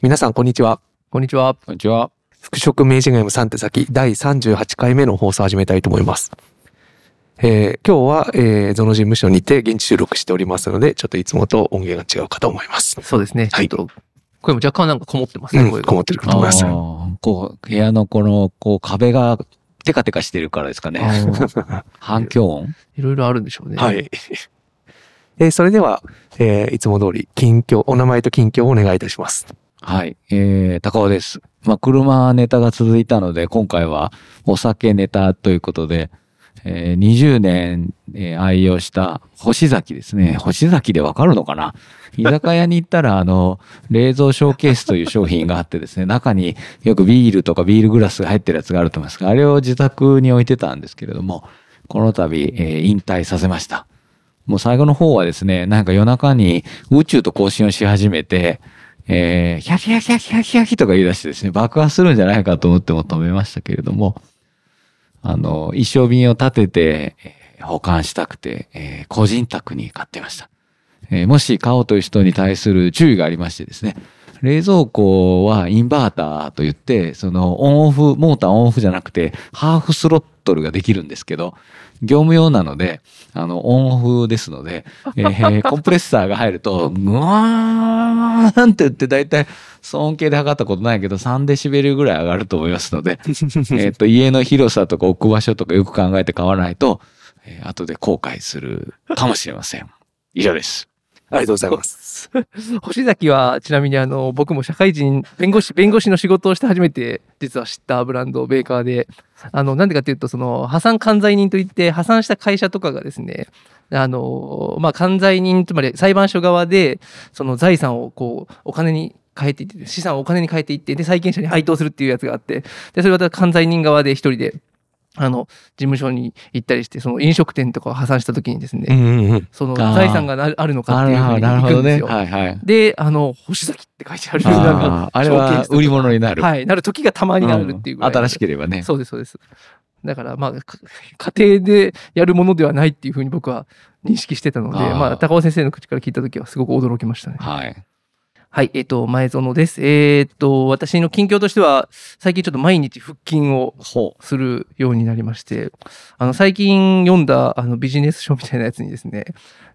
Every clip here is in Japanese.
皆さん、こんにちは。こんにちは。こんにちは。服飾名人ゲーム3手先第38回目の放送を始めたいと思います。えー今日は、えー、ゾノ事務所にて現地収録しておりますので、ちょっといつもと音源が違うかと思います。そうですね。はいちょっと、声も若干なんかこもってますね、うん、こもってるかと思います。こう、部屋のこの、こう、壁がテカテカしてるからですかね。反響音？いろいろあるんでしょうね。はい。えーそれでは、えーいつも通り、近況、お名前と近況をお願いいたします。はい。えー、高尾です。まあ、車ネタが続いたので、今回はお酒ネタということで、えー20年、えー愛用した星崎ですね。星崎でわかるのかな？居酒屋に行ったら、あの、冷蔵ショーケースという商品があってですね、中によくビールとかビールグラスが入ってるやつがあると思いますが、あれを自宅に置いてたんですけれども、この度、えー引退させました。もう最後の方はですね、なんか夜中に宇宙と交信をし始めて、えー、ヒャヒャヒャヒャヒャキとか言い出してですね、爆破するんじゃないかと思っても止めましたけれども、あの、一生瓶を立てて、え保管したくて、えー個人宅に買ってました。えーもし買おうという人に対する注意がありましてですね、冷蔵庫はインバーターと言って、そのオンオフ、モーターオンオフじゃなくて、ハーフスロットルができるんですけど、業務用なので、あの、オンオフですので、えーコンプレッサーが入ると、ぐわーんって言って、だいたい騒音計で測ったことないけど、3デシベルぐらい上がると思いますので、えっと、家の広さとか置く場所とかよく考えて買わないと、えー後で後悔するかもしれません。以上です。ありがとうございます。星崎は、ちなみにあの、僕も社会人、弁護士、弁護士の仕事をして初めて、実は知ったブランド、メーカーで、あの、なんでかっていうと、その、破産管財人といって、破産した会社とかがですね、あの、まあ、管財人、つまり裁判所側で、その財産をこう、お金に変えていって、資産をお金に変えていって、で、債権者に配当するっていうやつがあって、で、それは管財人側で一人で、あの、事務所に行ったりして、その飲食店とかを破産した時にですね、うんうんうん。その財産がなあるのかっていうふうになるほどね。行くんですよ。はいはい。で、あの、星崎って書いてあるあなんーかあれは売り物になる。はい、なる時がたまになるっていうぐらい、ん新しければね。そうです、そうです。だから、まあ、か家庭でやるものではないっていうふうに僕は認識してたので、まあ、高尾先生の口から聞いた時はすごく驚きましたね。はい。はい、えっ、と、前園です。えっ、と、私の近況としては、最近ちょっと毎日腹筋をほするようになりまして、あの、最近読んだあのビジネス書みたいなやつにですね、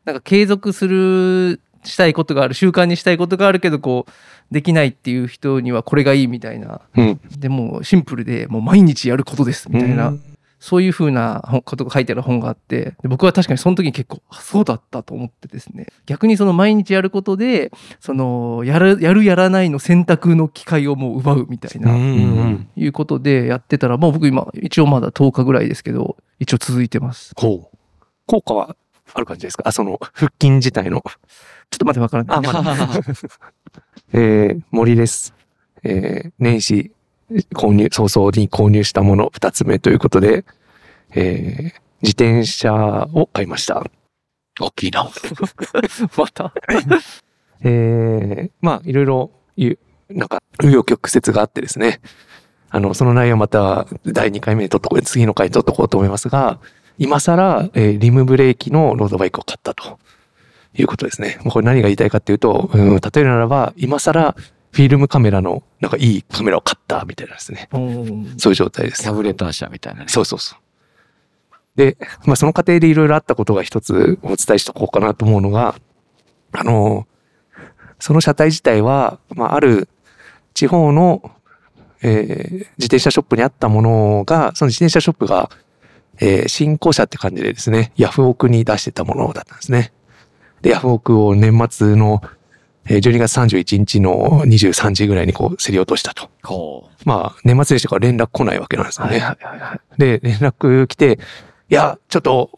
なんか継続する、したいことがある、習慣にしたいことがあるけど、こう、できないっていう人にはこれがいいみたいな。うん。でもうシンプルで、もう毎日やることですみたいな、うんそういうふうな本ことが書いてある本があって、で僕は確かにその時に結構、あそうだったと思ってですね。逆にその毎日やることで、その、やる、やるやらないの選択の機会をもう奪うみたいな。いうことでやってたら、もう僕今、一応まだ10日ぐらいですけど、一応続いてます。ほう。効果はある感じですか？あ、その、腹筋自体の。ちょっと待ってわからない。あまだ えー、森です。えー、年始購入、早々に購入したもの二つ目ということで、えー、自転車を買いました。大きいな。また。えー、まあ、いろいろなんか、紆余曲折があってですね。あの、その内容また第2回目に取っとこう、次の回に取っとこうと思いますが、今更、えーリムブレーキのロードバイクを買ったということですね。もうこれ何が言いたいかっていうと、うん、例えるならば、今更フィルムカメラの、なんかいいカメラを買ったみたいなですね。うんそういう状態ですキャ。ブレター車みたいなね。そうそうそう。で、まあその過程でいろいろあったことが一つお伝えしとこうかなと思うのが、あの、その車体自体は、まあある地方の、えー自転車ショップにあったものが、その自転車ショップが、えー新興車って感じでですね、ヤフオクに出してたものだったんですね。で、ヤフオクを年末の、えー12月31日の23時ぐらいにこう競り落としたと。ほまあ、年末年始から連絡来ないわけなんですよね。はいはいはいはい。で、連絡来て、いや、ちょっと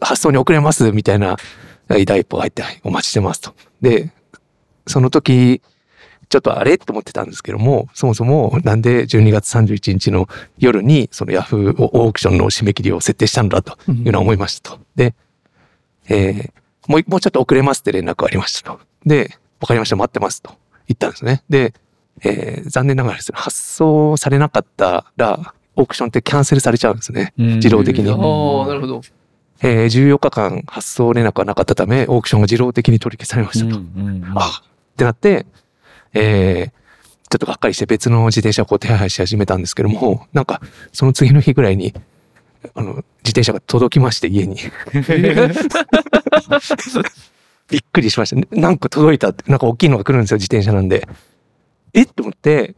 発送に遅れます、みたいな第一歩が入って、はいお待ちしてますと。で、その時、ちょっとあれ？と思ってたんですけども、そもそもなんで12月31日の夜にそのヤフーオークションの締め切りを設定したんだというのは思いましたと。で、えーもう、もうちょっと遅れますって連絡がありましたと。で、わかりました、待ってますと言ったんですね。で、えー残念ながらですね、発送されなかったら、オークションってキャンセルされちゃうんですね。う。自動的にああ、なるほど。えー14日間発送連絡がなかったため、オークションが自動的に取り消されましたと。うんうんうんあってなって、えーちょっとがっかりして別の自転車をこう手配し始めたんですけども、なんかその次の日ぐらいに、あの、自転車が届きまして家に。びっくりしましたね。なんか届いたって、なんか大きいのが来るんですよ、自転車なんで。え？って思って、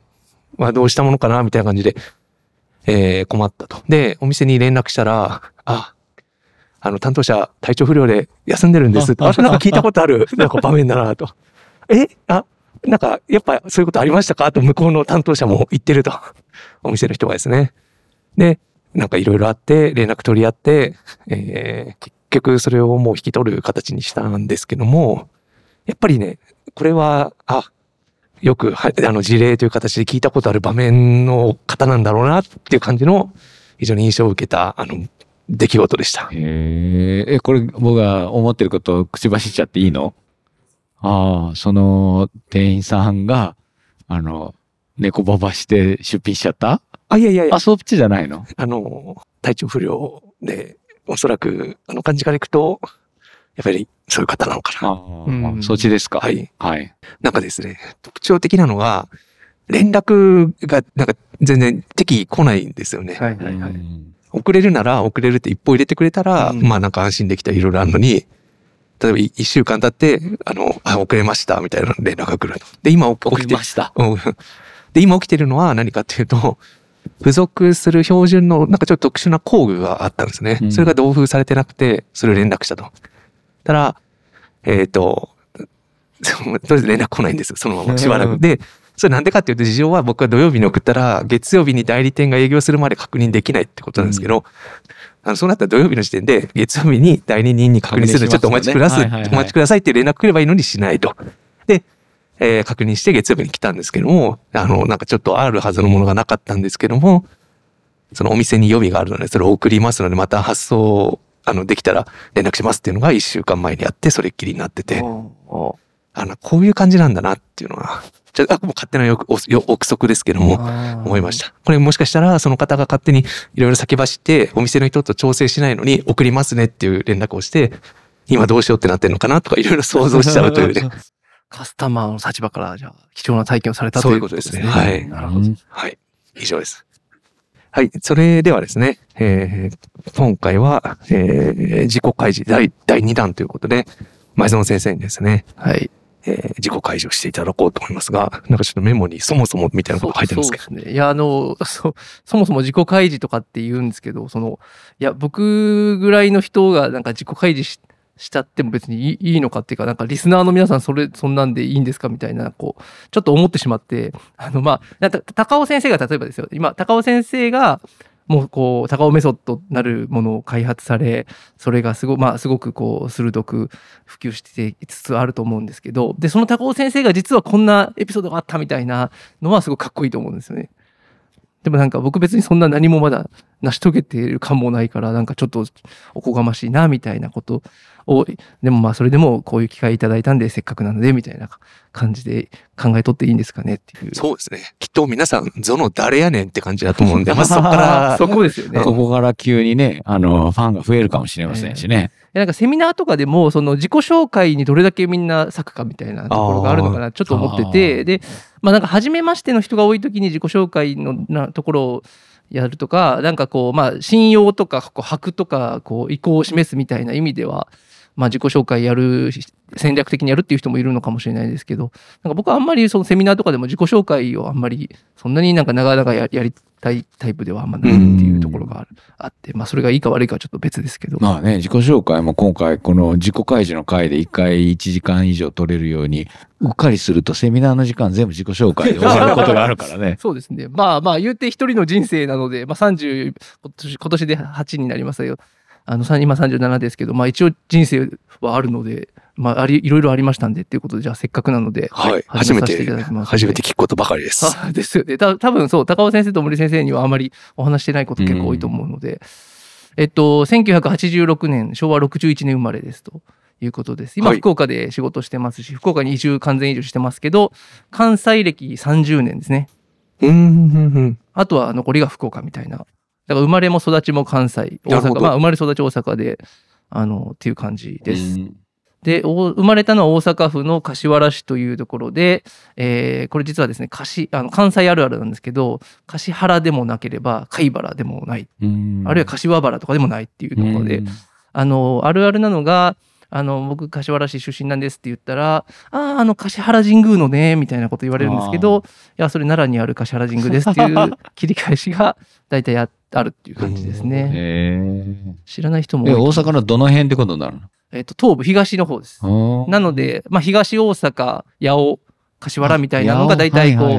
まあどうしたものかな？みたいな感じで、えー困ったと。で、お店に連絡したら、あ、あの、担当者体調不良で休んでるんですって。あ、なんか聞いたことある、なんか場面だなと。え？あ、なんか、やっぱそういうことありましたか？と向こうの担当者も言ってると。お店の人がですね。で、なんかいろいろあって、連絡取り合って、えー結局それをもう引き取る形にしたんですけども、やっぱりね、これは、あ、よくはあの事例という形で聞いたことある場面の方なんだろうなっていう感じの非常に印象を受けたあの出来事でした。へえ、え、これ僕が思ってることを口走っちゃっていいの？ああ、その店員さんが、あの、猫ばばして出品しちゃった？あ、いやいやいや。あ、、そっちじゃないの？あの、体調不良で、おそらくあの感じからいくと、やっぱりそういう方なのかな。あうんあ、そっちですか。はい。はい。なんかですね、特徴的なのが、連絡がなんか全然適宜来ないんですよね。はいはいはい。うん遅れるなら遅れるって一歩入れてくれたら、うんまあなんか安心できたりいろいろあるのに、例えばい一週間経って、あの、あ、遅れましたみたいな連絡が来ると。で、今起送きてりました。うんで、今起きてるのは何かっていうと、付属する標準のなんかちょっと特殊な工具があったんですね。うんそれが同封されてなくて、それを連絡したと。たら、えっ、と、そ のとりあえず連絡来ないんですよ。そのまましばらく。で、それなんでかっていうと事情は僕は土曜日に送ったら、月曜日に代理店が営業するまで確認できないってことなんですけど、あのそうなったら土曜日の時点で月曜日に代理人に確認するのでちょっとお待ちください、お待ちくださいって連絡来ればいいのにしないと。で、えー確認して月曜日に来たんですけども、あの、なんかちょっとあるはずのものがなかったんですけども、そのお店に予備があるので、それを送りますので、また発送、あの、できたら連絡しますっていうのが一週間前にあって、それっきりになってて、おあの、こういう感じなんだなっていうのは、ちょっと、あもう勝手なよおよ憶測ですけども、思いました。これもしかしたら、その方が勝手にいろいろ先走って、お店の人と調整しないのに送りますねっていう連絡をして、今どうしようってなってるのかなとかいろいろ想像しちゃうというね。カスタマーの立場から、じゃあ、貴重な体験をされたとそういうういこでね。こととですすね。はい。なるほど。はい。以上です。はい。それではですね、えー今回は、えー自己開示第第2弾ということで、前園先生にですね、はい。えー自己開示をしていただこうと思いますが、なんかちょっとメモにそもそもみたいなことが入ってるんですけど。そうですね。いや、あの、そ、そもそも自己開示とかって言うんですけど、その、いや、僕ぐらいの人がなんか自己開示ししちゃっても別にいいいいのかっていうか、なんかリスナーの皆さんそれ、そんなんでいいんですかみたいな、こう、ちょっと思ってしまって、あの、まあ、高尾先生が例えばですよ、今、高尾先生が、もうこう、高尾メソッドなるものを開発され、それがすご,、まあ、すごくこう、鋭く普及していつつあると思うんですけど、で、その高尾先生が実はこんなエピソードがあったみたいなのはすごくかっこいいと思うんですよね。でもなんか僕別にそんな何もまだ成し遂げている感もないから、なんかちょっとおこがましいな、みたいなことを、でもまあそれでもこういう機会いただいたんでせっかくなので、みたいな感じで考えとっていいんですかねっていう。そうですね。きっと皆さん、ゾノ誰やねんって感じだと思うんで、まずそこから、そこですよね。ここから急にね、あの、ファンが増えるかもしれませんしね。なんかセミナーとかでもその自己紹介にどれだけみんな割くかみたいなところがあるのかなちょっと思ってあてでまあなんか初めましての人が多い時に自己紹介のなところをやるとかなんかこうまあ信用とかこう箔とかこう意向を示すみたいな意味ではまあ自己紹介やる戦略的にやるっていう人もいるのかもしれないですけどなんか僕はあんまりそのセミナーとかでも自己紹介をあんまりそんなになんか長々ややりたいタイプではあんまないっていうところがあるあってまあそれがいいか悪いかはちょっと別ですけど。まあね、自己紹介も今回この自己開示の回で1回1時間以上取れるように、うっかりするとセミナーの時間全部自己紹介で終わることがあるからね。そうですね。まあまあ、言うて一人の人生なので、まあ30、今年今年で8になりますよ。あの、さ今37ですけど、まあ一応人生はあるので、まああり、いろいろありましたんでっていうことで、じゃあせっかくなので、はい。初め始めさせていてただきます、初めて聞くことばかりです。あですよね。た多分そう、高尾先生と森先生にはあまりお話してないこと結構多いと思うので、えっと、1986年、昭和61年生まれですということです。今、はい福岡で仕事してますし、福岡に移住、完全移住してますけど、関西歴30年ですね。うーん。あとは残りが福岡みたいな。だから生まれも育ちも関西、大阪、まあ生まれ育ち大阪で、あの、っていう感じです。うんで、お生まれたのは大阪府の柏原市というところで、えーこれ実はですね、柏あの関西あるあるなんですけど、柏原でもなければ貝原でもない、うん。あるいは柏原とかでもないっていうところで、うん。あの、あるあるなのが、あの、僕、柏原市出身なんですって言ったら、ああ、あの、柏原神宮のね、みたいなこと言われるんですけど、いや、それ奈良にある柏原神宮ですっていう切り返しが、大体ああるっていう感じですね。へ知らない人も大阪のどの辺ってことになるえっと、東部、東の方です。のなので、まあ、東大阪、八尾、柏原みたいなのが大体こう、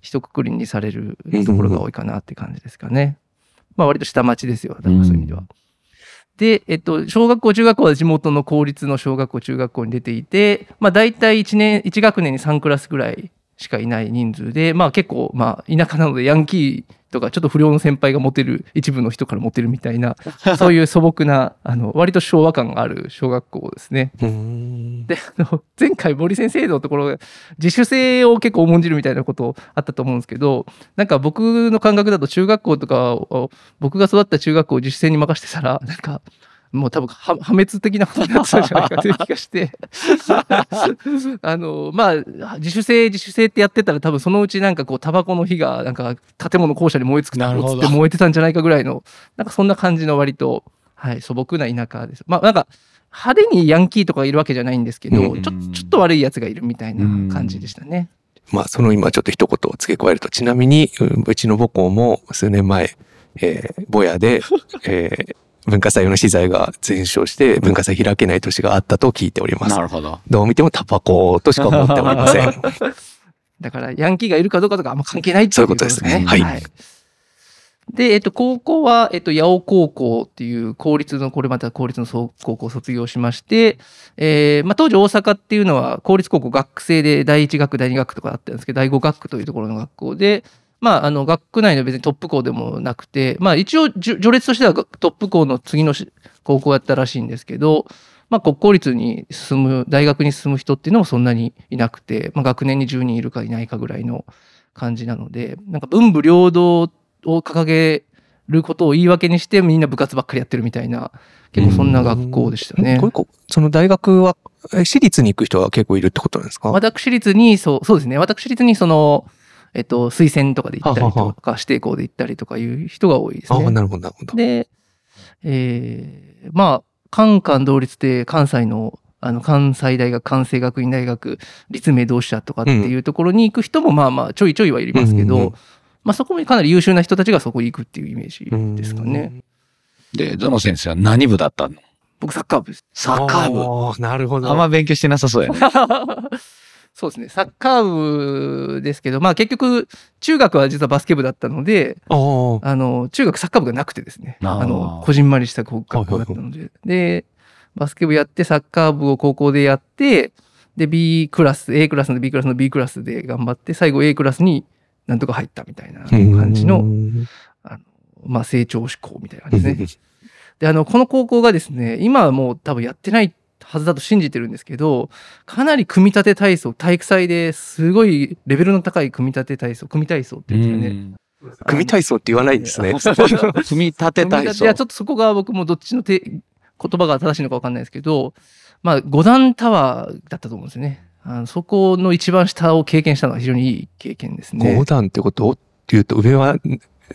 一括りにされるところが多いかなって感じですかね。まあ割と下町ですよ。だからそういう意味では。で、えっと、小学校、中学校は地元の公立の小学校、中学校に出ていて、まあ大体1年、1学年に3クラスぐらいしかいない人数で、まあ結構、まあ田舎なのでヤンキーとかちょっと不良の先輩がモテる、一部の人からモテるみたいな、そういう素朴な、あの、割と昭和感がある小学校ですね。で、あの、前回森先生のところ、自主性を結構重んじるみたいなことあったと思うんですけど、なんか僕の感覚だと中学校とかを、僕が育った中学校を自主性に任せてたら、なんか、もう多分は破滅的なことになってたんじゃないかという気がして。あのまあ自主性自主性ってやってたら多分そのうちなんかこうタバコの火がなんか建物校舎に燃え尽くなるって燃えてたんじゃないかぐらいのなんかそんな感じの割と、はい、素朴な田舎です。まあなんか派手にヤンキーとかいるわけじゃないんですけど、うん。ちょちょっと悪いやつがいるみたいな感じでしたね。まあ、その今ちょっと一言を付け加えると、ちなみに、うちの母校も数年前、えー、ぼやで、えー文化祭の資材が全焼して、文化祭開けない年があったと聞いておりますな。るほど。どう見てもタバコとしか思っておりません。だから、ヤンキーがいるかどうかとかあんま関係ないってそういうことですねはいで、えっと、高校は、えっと、八尾高校っていう公立の、これまた公立のそう高校を卒業しまして、えーまあ、当時大阪っていうのは公立高校学生で第一学、第二学とかあったんですけど、第五学区というところの学校で、まあ、あの、学区内の別にトップ校でもなくて、まあ、一応、序列としてはトップ校の次のし高校やったらしいんですけど、まあ、国公立に進む、大学に進む人っていうのもそんなにいなくて、まあ、学年に10人いるかいないかぐらいの感じなので、なんか文武両道を掲げることを言い訳にして、みんな部活ばっかりやってるみたいな、結構そんな学校でしたねこ。その大学は、え私立に行く人は結構いるってことなんですか？私立に、そう、そうですね。私立にその、えっと、推薦とかで行ったりはははとか、指定校で行ったりとかいう人が多いですああ、ね。なるほど、なるほど。で、えーまあ、カンカン同率で関西の、あの、関西大学、関西学院大学、立命同志社とかっていうところに行く人も、まあまあ、ちょいちょいはいますけど、うんうんうんまあ、そこもかなり優秀な人たちがそこに行くっていうイメージですかね。で、ゾノ先生は何部だったの？僕、サッカー部です。サッカー部。なるほど。あんま勉強してなさそうやね。そうですね。サッカー部ですけど、まあ結局、中学は実はバスケ部だったので、ああ、あの、中学サッカー部がなくてですね。あの、こじんまりした学校だったので。で、バスケ部やって、サッカー部を高校でやって、で、B クラス、A クラスの B クラスの B クラスで頑張って、最後 A クラスになんとか入ったみたいな感じの、うんまあ成長志向みたいな感じですね。で、あの、この高校がですね、今はもう多分やってないはずだと信じてるんですけど、かなり組み立て体操、体育祭ですごいレベルの高い組み立て体操、組体操って言うんですよね。組体操って言わないんですね。組み立て体操いや、ちょっとそこが僕もどっちの手言葉が正しいのか分かんないですけど、まあ、五段タワーだったと思うんですよね。あのそこの一番下を経験したのは非常にいい経験ですね5。段ってこと？っていうと、上は、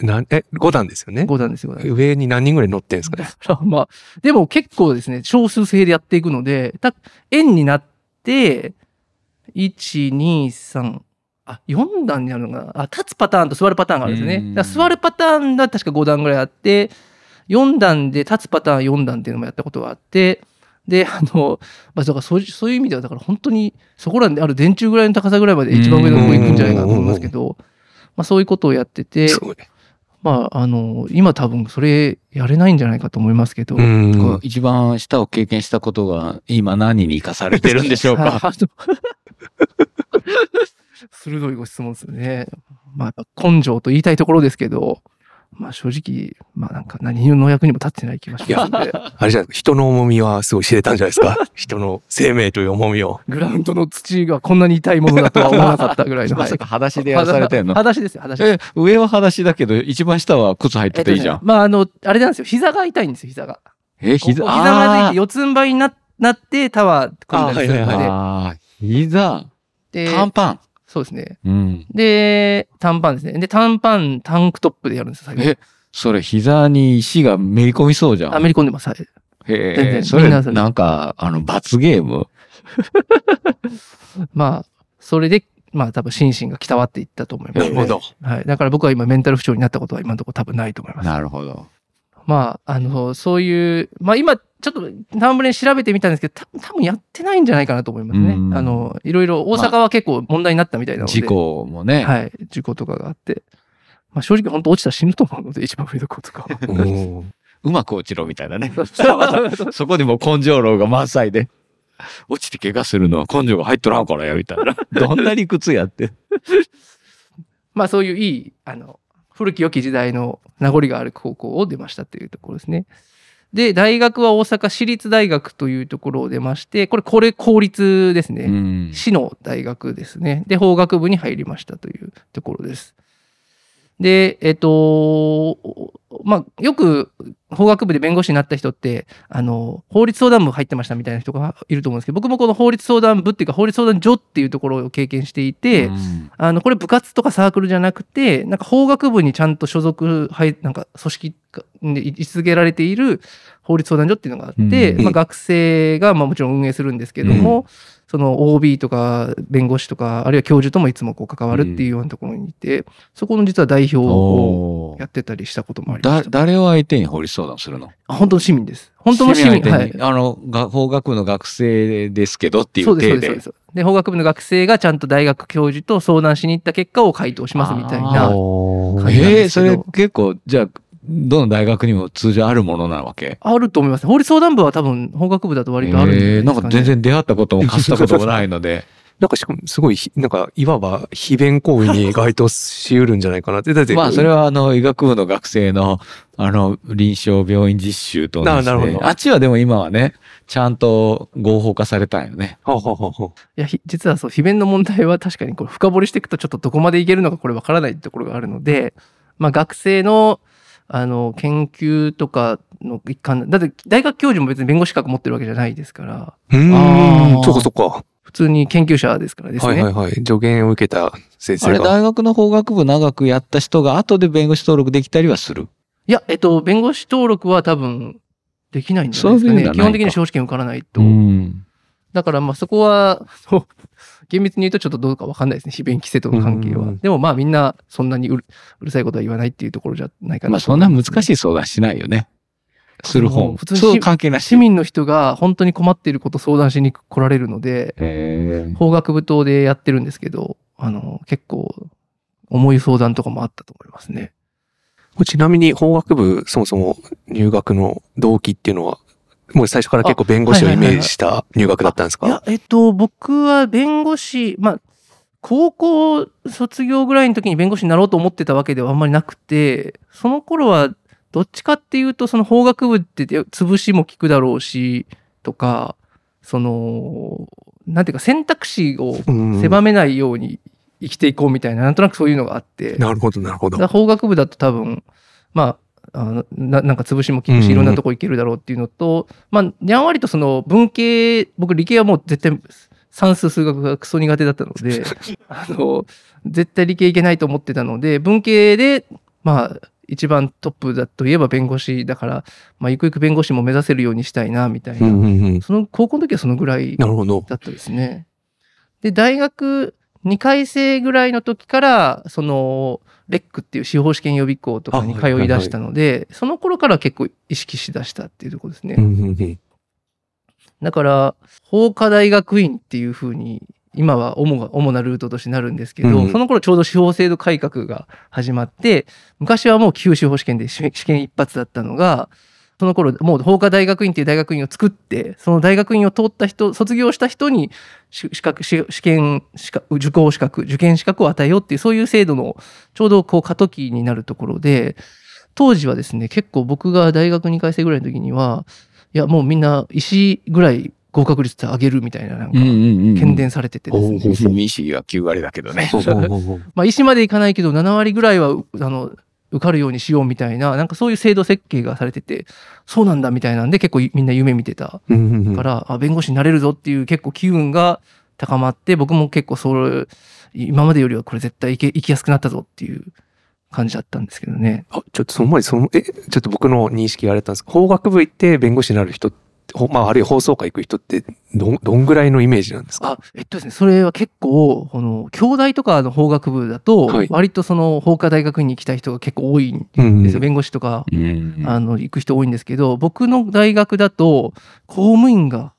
なんえ、5段ですよね？五段ですよ、五段上に何人ぐらい乗ってんですかね？まあ、でも結構ですね、少数制でやっていくので、た円になって、1、2、3、あ、4段になるのかな？あ、立つパターンと座るパターンがあるんですね。だから座るパターンが確か5段ぐらいあって、4段で立つパターン4段っていうのもやったことがあって、で、あの、まあ、だからそういうそういう意味では、だから本当にそこらにある電柱ぐらいの高さぐらいまで一番上のとこ行くんじゃないかなと思いますけど、まあそういうことをやってて、すごい。まあ、あの、今多分それやれないんじゃないかと思いますけど、一番下を経験したことが今何に生かされてるんでしょうか？鋭いご質問ですよね。まあ、根性と言いたいところですけど、まあ正直、まあなんか何の役にも立ってない気がしますので、あれじゃないですか。人の重みはすごい知れたんじゃないですか。人の生命という重みを。グラウンドの土がこんなに痛いものだとは思わなかったぐらいの。まさか裸足でやらされてんの？裸足ですよ、裸足です。え、上は裸足だけど一番下は靴入ってていいじゃん。まああの、あれなんですよ、膝が痛いんですよ、膝が。え、膝、ここ膝がついあて四つん這いになっなってタワー組んだりするので、あはいああ、膝、で短パン。そうですね。うん。で、短パンですね。で、短パン、タンクトップでやるんですよ、最後え、それ膝に石がめり込みそうじゃん。アメリコンでます。はい。全へえ、然それなそれなんか、あの、罰ゲーム？まあ、それで、まあ多分心身が鍛わっていったと思います、なるほど。はい。だから僕は今メンタル不調になったことは今のところ多分ないと思います。なるほど。まあ、あの、そういう、まあ今、ちょっとタンブレン調べてみたんですけど、た多分やってないんじゃないかなと思いますね。うんあの、いろいろ大阪は結構問題になったみたいなので。事故もね。はい。事故とかがあって。まあ正直本当落ちたら死ぬと思うので、一番上の子とか うまく落ちろみたいなね。そこにも根性論が満載で。落ちて怪我するのは根性が入っとらんからや、みたいな。どんな理屈やって。まあそういういい、あの、古き良き時代の名残がある高校を出ましたっていうところですね。で、大学は大阪市立大学というところを出まして、これ、これ公立ですね。うん。市の大学ですね。で、法学部に入りましたというところです。で、えっと、まあ、よく法学部で弁護士になった人って、あの、法律相談部入ってましたみたいな人がいると思うんですけど、僕もこの法律相談部っていうか、法律相談所っていうところを経験していて、うん。あの、これ部活とかサークルじゃなくて、なんか法学部にちゃんと所属、はい、なんか組織で位置づけられている法律相談所っていうのがあって、うん。まあ学生がまあもちろん運営するんですけども、その OB とか弁護士とか、あるいは教授ともいつもこう関わるっていうようなところにいて、そこの実は代表をやってたりしたこともありまだ、した。誰を相手に法律相談するの？あ本当の市民です。本当の市民。はい。あの、が法学部の学生ですけどっていそううです、そう体です、そうでで。す。で、法学部の学生がちゃんと大学教授と相談しに行った結果を回答しますみたいあな。ええですけどそれ結構、じゃあ、どの大学にも通常あるものなわけ？あると思います。法律相談部は多分法学部だと割とあるんですか、ねえーなんか全然出会ったこともかすったこともないので。なんかしかもすごいひ、なんか、いわば非弁行為に該当しうるんじゃないかなって。だって、まあ、それはあの、医学部の学生の、あの、臨床病院実習と同じで。ななるほどあっちはでも今はね、ちゃんと合法化されたんよね。はあはあはあはいや、ひ実はそう、非弁の問題は確かにこれ深掘りしていくとちょっとどこまでいけるのかこれわからないところがあるので、まあ学生の、あの、研究とかの一環、だって大学教授も別に弁護士資格持ってるわけじゃないですから、うん、そっかそっか。普通に研究者ですからですね。はいはいはい。助言を受けた先あれ、生が。大学の法学部長くやった人が後で弁護士登録できたりはする？いや、えっと、弁護士登録は多分できないんじゃないですかね。基本的に司法試験受からないと。ん。だからまあそこは、そう厳密に言うとちょっとどうかわかんないですね。非弁規制との関係はうんうんうん。でもまあみんなそんなにうるうるさいことは言わないっていうところじゃないかなまあ、そんな難い。しい相談しないよね。する方も。普通にそう関係なし。市民の人が本当に困っていることを相談しに来られるので、法学部等でやってるんですけど、あの、結構重い相談とかもあったと思いますね。ちなみに法学部、そもそも入学の動機っていうのは、もう最初から結構弁護士をイメージした入学だったんですか？いや、えっと、僕は弁護士、まあ、高校卒業ぐらいの時に弁護士になろうと思ってたわけではあんまりなくて、その頃はどっちかっていうと、その法学部って潰しも効くだろうし、とか、その、なんていうか選択肢をうん狭めないように生きていこうみたいな、なんとなくそういうのがあって、なるほど、なるほど。法学部だと多分、まあ、あのななんか潰しも効くし、いろんなとこ行けるだろうっていうのと、まあ、やんわりとその文系、僕理系はもう絶対算数数学がクソ苦手だったので、あの、絶対理系いけないと思ってたので、文系で、まあ、一番トップだといえば弁護士だから、まあ、ゆくゆく弁護士も目指せるようにしたいな、みたいな。うんうんうん。その、高校の時はそのぐらい。だったですね。で、大学2回生ぐらいの時から、その、レックっていう司法試験予備校とかに通い出したので、その頃から結構意識しだしたっていうところですね。だから、法科大学院っていうふうに、今は主が主なルートとしてなるんですけど、うんその頃ちょうど司法制度改革が始まって、昔はもう旧司法試験で試試験一発だったのが、その頃もう法科大学院っていう大学院を作って、その大学院を通った人、卒業した人にし資格、し試験資格、受講資格、受験資格を与えようっていう、そういう制度のちょうどこう過渡期になるところで、当時はですね、結構僕が大学2回生ぐらいの時には、いや、もうみんな石ぐらい合格率上げるみたいな、なんか、ん喧伝されててですね。民主主義は9割だけどね。まあ、石までいかないけど、7割ぐらいは、うあの、受かるようにしようみたいな、なんかそういう制度設計がされてて、そうなんだみたいなんで結構みんな夢見てたから、あ弁護士になれるぞっていう結構機運が高まって、僕も結構それ、今までよりはこれ絶対行け行きやすくなったぞっていう感じだったんですけどね。あ、ちょっとその前にその、え、ちょっと僕の認識があれだったんですけど法学部行って弁護士になる人って、ほまあ、あるいは放送会行く人って、どん、どんぐらいのイメージなんですか？あ、えっとですね、それは結構、この、京大とかの法学部だとはい、割とその、法科大学院に行きたい人が結構多いんうんですよ。弁護士とか、うんあの、行く人多いんですけど、僕の大学だと、公務員が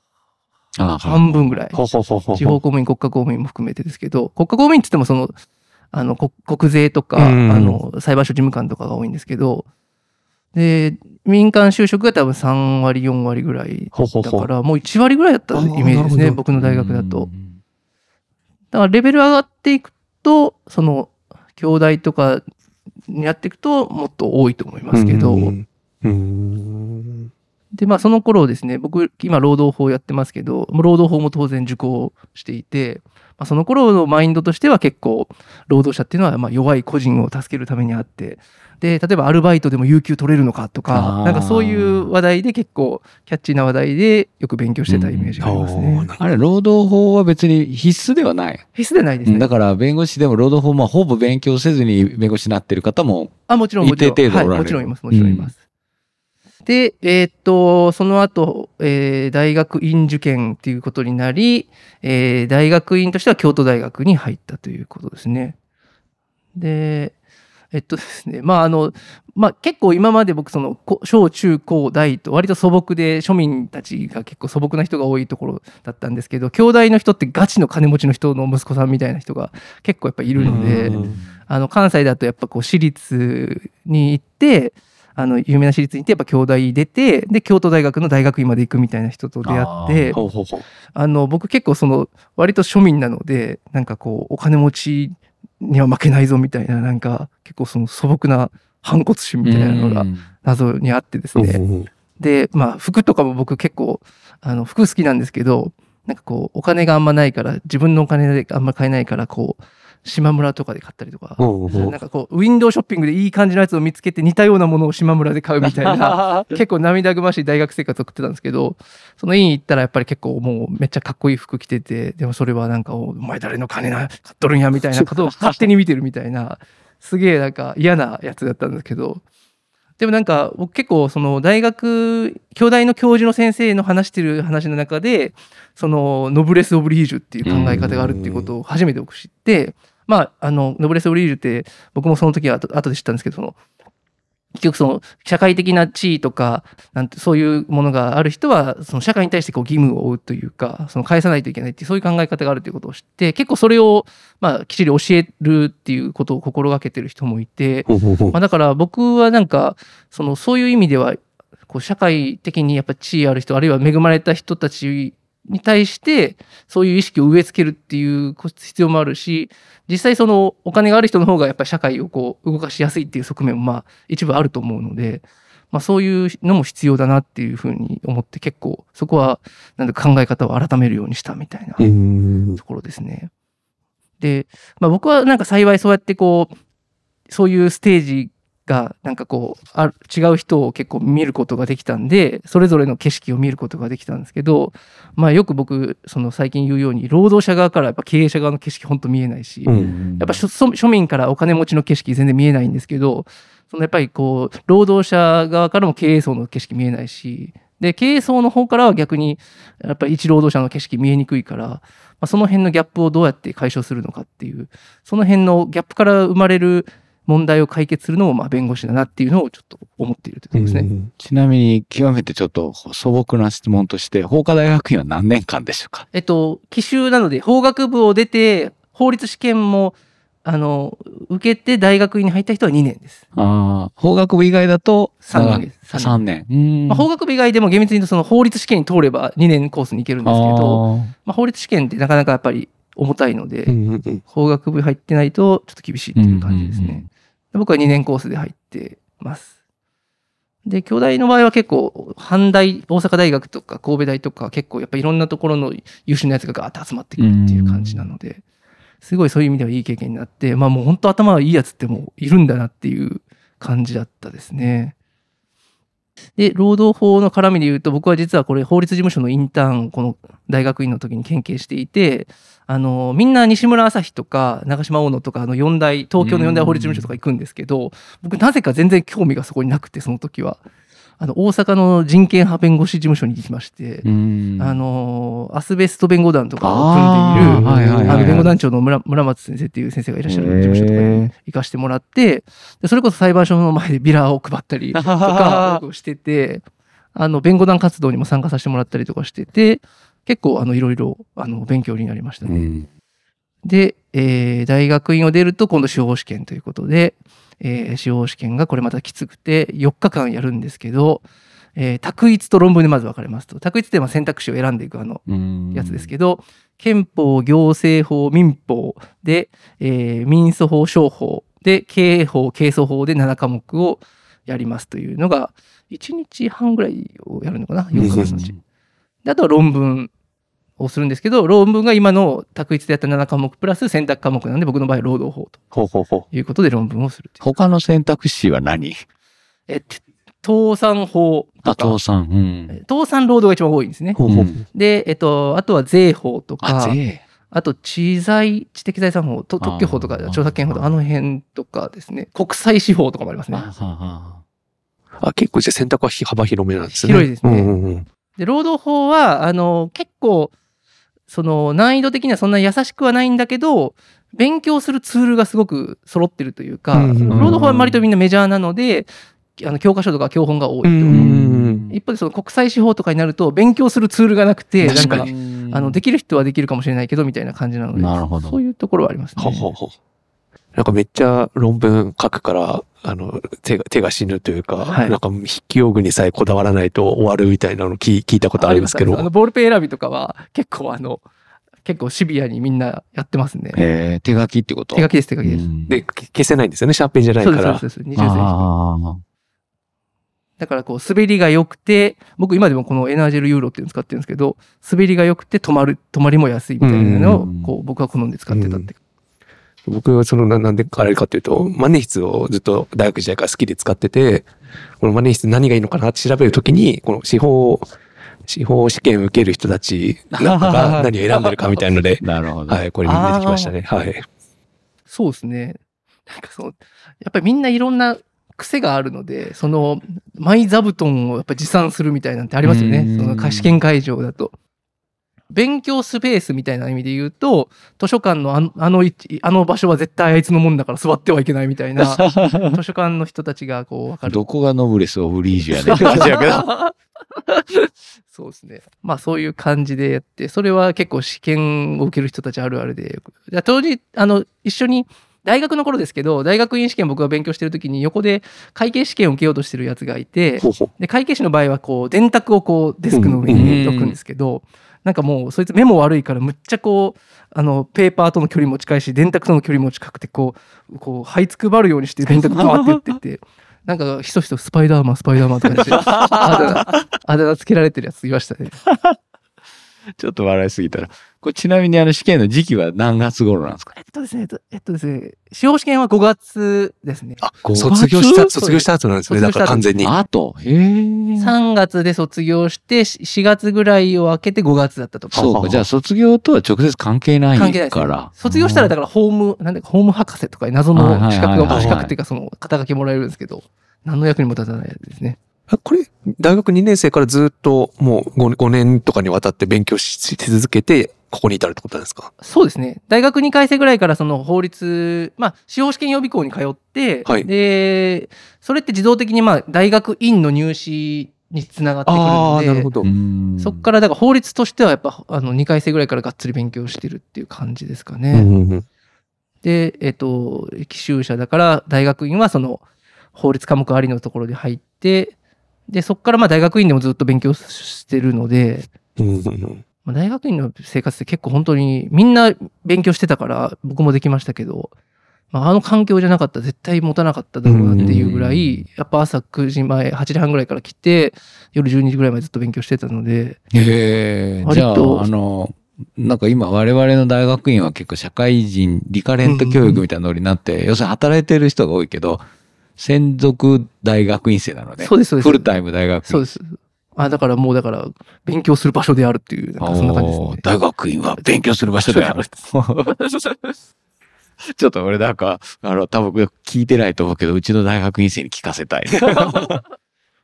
あ半分ぐらい。地方公務員、国家公務員も含めてですけど、国家公務員って言ってもその、あの、国国税とか、うん。あの、裁判所事務官とかが多いんですけど、で、民間就職が多分3割、4割ぐらい。だから、もう1割ぐらいだったイメージですね、僕の大学だと。うんだからレベル上がっていくと、その、京大とかにやっていくと、もっと多いと思いますけど、うんうんで、まあその頃ですね、僕、今労働法やってますけど、労働法も当然受講していて、まあ、その頃のマインドとしては結構、労働者っていうのはまあ弱い個人を助けるためにあって、で、例えばアルバイトでも有給取れるのかとかなんかそういう話題で結構、キャッチーな話題でよく勉強してたイメージがありますうんね。あれ、労働法は別に必須ではない。必須ではないですね。だから、弁護士でも労働法もほぼ勉強せずに弁護士になってる方も、あ、もちろん。一定程度おられるはい、もちろんいます、もちろんいます。で、えーっと、その後、えー大学院受験っていうことになり、えー大学院としては京都大学に入ったということですね。で、えっとですね、まああの、まあ結構今まで僕そのこ小中高大と割と素朴で庶民たちが結構素朴な人が多いところだったんですけど、京大の人ってガチの金持ちの人の息子さんみたいな人が結構やっぱいるので、うんあの関西だとやっぱこう私立に行ってあの有名な私立に行ってやっぱ京大出てで京都大学の大学院まで行くみたいな人と出会ってあの僕結構その割と庶民なのでなんかこうお金持ちには負けないぞみたいななんか結構その素朴な反骨心みたいなのがうん。謎にあってですね、うんでまあ服とかも僕結構あの服好きなんですけどなんかこうお金があんまないから自分のお金であんま買えないからこう島村とかで買ったりとか、なんかこうウィンドウショッピングでいい感じのやつを見つけて似たようなものを島村で買うみたいな 結構涙ぐましい大学生活を送ってたんですけどその院行ったらやっぱり結構もうめっちゃかっこいい服着ててでもそれはなんかおお前誰の金な買っとるんやみたいなことを 勝手に見てるみたいなすげえなんか嫌なやつだったんですけど。でもなんか僕結構その大学京大の教授の先生の話してる話の中でそのノブレス・オブリージュっていう考え方があるっていうことを初めて僕知ってまああのノブレス・オブリージュって僕もその時は後後で知ったんですけどその結局その社会的な地位とかなんてそういうものがある人はその社会に対してこう義務を負うというかその返さないといけないっていうそういう考え方があるということを知って結構それをまあきっちり教えるっていうことを心がけてる人もいてまあ、だから僕はなんかそのそういう意味ではこう社会的にやっぱ地位ある人あるいは恵まれた人たちに対してそういう意識を植え付けるっていう必要もあるし実際そのお金がある人の方がやっぱり社会をこう動かしやすいっていう側面もまあ一部あると思うので、まあ、そういうのも必要だなっていうふうに思って結構そこはなんだか考え方を改めるようにしたみたいなうんところですね。で、まあ、僕はなんか幸いそうやってこうそういうステージがなんかこうある違う人を結構見ることができたんでそれぞれの景色を見ることができたんですけど、まあ、よく僕その最近言うように労働者側からやっぱ経営者側の景色本当見えないし、うんやっぱ庶庶民からお金持ちの景色全然見えないんですけどそのやっぱりこう労働者側からも経営層の景色見えないしで経営層の方からは逆にやっぱり一労働者の景色見えにくいから、まあ、その辺のギャップをどうやって解消するのかっていうその辺のギャップから生まれる問題を解決するのもまあ弁護士だなっていうのをちょっと思っているということですね。うん。ちなみに、極めてちょっと素朴な質問として、法科大学院は何年間でしょうか？えっと奇襲なので法学部を出て法律試験もあの受けて大学院に入った人は2年です。ああ、法学部以外だと、三年です。あ三年。うん。まあ、法学部以外でも厳密に言うとその法律試験に通れば2年コースに行けるんですけど、まあ、法律試験ってなかなかやっぱり重たいので、うんうんうん。法学部入ってないとちょっと厳しいっていう感じですね。うんうんうんで僕は2年コースで入ってます。で、京大の場合は結構、阪大、大阪大学とか神戸大とか結構やっぱいろんなところの優秀なやつがガーッと集まってくるっていう感じなので、すごいそういう意味ではいい経験になって、まあもう本当頭がいいやつってもういるんだなっていう感じだったですね。で、労働法の絡みで言うと、僕は実はこれ法律事務所のインターン、この大学院の時に研究していて、あの、みんな西村朝日とか長島大野とか、あの四大、東京の四大法律事務所とか行くんですけど、僕なぜか全然興味がそこになくて、その時は。あの、大阪の人権派弁護士事務所に行きまして、うん。あの、アスベスト弁護団とかを組んでいる、あー。はいはいはいあの弁護団長の村村松先生っていう先生がいらっしゃる事務所とかに行かしてもらって、でそれこそ裁判所の前でビラを配ったりとか をしてて、あの、弁護団活動にも参加させてもらったりとかしてて、結構、あの、いろいろ、あの、勉強になりましたね。うんで、えー大学院を出ると今度司法試験ということで、えー司法試験がこれまたきつくて4日間やるんですけど、えー択一と論文でまず分かれますと。択一ってまあ選択肢を選んでいくあのうんやつですけど、憲法、行政法、民法で、えー民訴法、商法で、刑法、刑訴法で7科目をやりますというのが、1日半ぐらいをやるのかな ?4 ヶ月のうち。であとは論文をするんですけど、論文が今の択一でやった7科目プラス選択科目なんで、僕の場合は労働法とほうほうほいうことで論文をするという。他の選択肢は何？え、倒産法とあ、か、倒産。うん。え倒産労働が一番多いんですねう。。ほうほう。うんで、えっと、あとは税法とあ、か、税。あと知財、知的財産法、と特許法とか著作権法とか、あの辺とかですね、国際司法とかもありますね。あ結構じゃあ選択は幅広めなんですね。広いですねうんうんうんで、労働法は、あの、結構、その難易度的にはそんな優しくはないんだけど、勉強するツールがすごく揃ってるというか、うんうんうん労働法は割とみんなメジャーなので、あの教科書とか教本が多いと。一方でその国際司法とかになると勉強するツールがなくて、なんかあの、できる人はできるかもしれないけど、みたいな感じなので、そういうところはありますね。ほうほうほう。なんかめっちゃ論文書くから、あの、手が、手が死ぬというか、はいなんか筆記用具にさえこだわらないと終わるみたいなの聞い聞いたことありますけど。あのボールペン選びとかは結構あの、結構シビアにみんなやってますね。えー手書きってこと？手書きです、手書きです。うんで、け消せないんですよね、シャーペンじゃないそうです、から。そうです。そうです20センチ。あだからこう、滑りが良くて、僕今でもこのエナージェルユーロっていうのを使ってるんですけど、滑りが良くて止まる、止まりも安いみたいなのをうん、こう、僕は好んで使ってたって。僕はそのななんであれかというと、万年筆をずっと大学時代から好きで使ってて、この万年筆何がいいのかなって調べるときに、この司法、司法試験受ける人たちが何 を選んでるかみたいのでー、なるほど。はい、これに出てきましたね。はい。そうですね。なんかその、やっぱりみんないろんな癖があるので、その、マイ座布団をやっぱ持参するみたいなんてありますよね。うんその試験会場だと。勉強スペースみたいな意味で言うと、図書館のあのあの場所は絶対あいつのもんだから座ってはいけないみたいな、図書館の人たちがこう分かる。どこがノブレス・オブリージュやねんって感じやけど。そうですね。まあそういう感じでやって、それは結構試験を受ける人たちあるあるで。で当時、あの、一緒に、大学の頃ですけど、大学院試験僕が勉強してる時に横で会計試験を受けようとしてるやつがいて。で、会計士の場合はこう、電卓をこう、デスクの上に置くんですけど、なんかもう、そいつ目も悪いからむっちゃこう、あの、ペーパーとの距離も近いし、電卓との距離も近くて、こう、こう、這いつくばるようにして電卓バーって言ってて、なんか、ひそひそスパイダーマン、スパイダーマンとか言って、あだ名つけられてるやついましたね。ちょっと笑いすぎたら。これちなみにあの試験の時期は何月頃なんですか？えっとですね、えっとえっとですね、司法試験は5月ですね。あ、5卒業した、月卒業した後なんですね。だから完全に。あと、へえ。3月で卒業して、し4月ぐらいを空けて5月だったとか。そうか。じゃあ卒業とは直接関係ない関係ないです、ねから。。卒業したらだからホーム、なんだかホーム博士とか謎の資格が、資格っていうかその肩書きもらえるんですけど、何の役にも立たないやつですね。あこれ、大学2年生からずっともう 5, 5年とかにわたって勉強しし続けて、ここに至るってことなんですか？そうですね。大学2回生ぐらいからその法律、まあ、司法試験予備校に通って、はい。で、それって自動的にまあ、大学院の入試につながってくるので、ど。うん。そっからだから法律としてはやっぱあの2回生ぐらいからがっつり勉強してるっていう感じですかね。うんうんうんで、えっと、奇襲者だから大学院はその法律科目ありのところで入って、で、そこからまあ大学院でもずっと勉強してるので、まあ、大学院の生活って結構本当にみんな勉強してたから僕もできましたけど、まあ、あの環境じゃなかったら絶対持たなかっただろうなっていうぐらうい、やっぱ朝9時前、8時半ぐらいから来て、夜12時ぐらいまでずっと勉強してたので、へえ。じゃあ、あの、なんか今我々の大学院は結構社会人リカレント教育みたいなノリになって、要するに働いてる人が多いけど、専属大学院生なのね。そうですそうですフルタイム大学院。そうです。あ、だからもうだから、勉強する場所であるっていう、なんかそんな感じですね。大学院は勉強する場所である。ちょっと俺なんか、あの、多分聞いてないと思うけど、うちの大学院生に聞かせたい。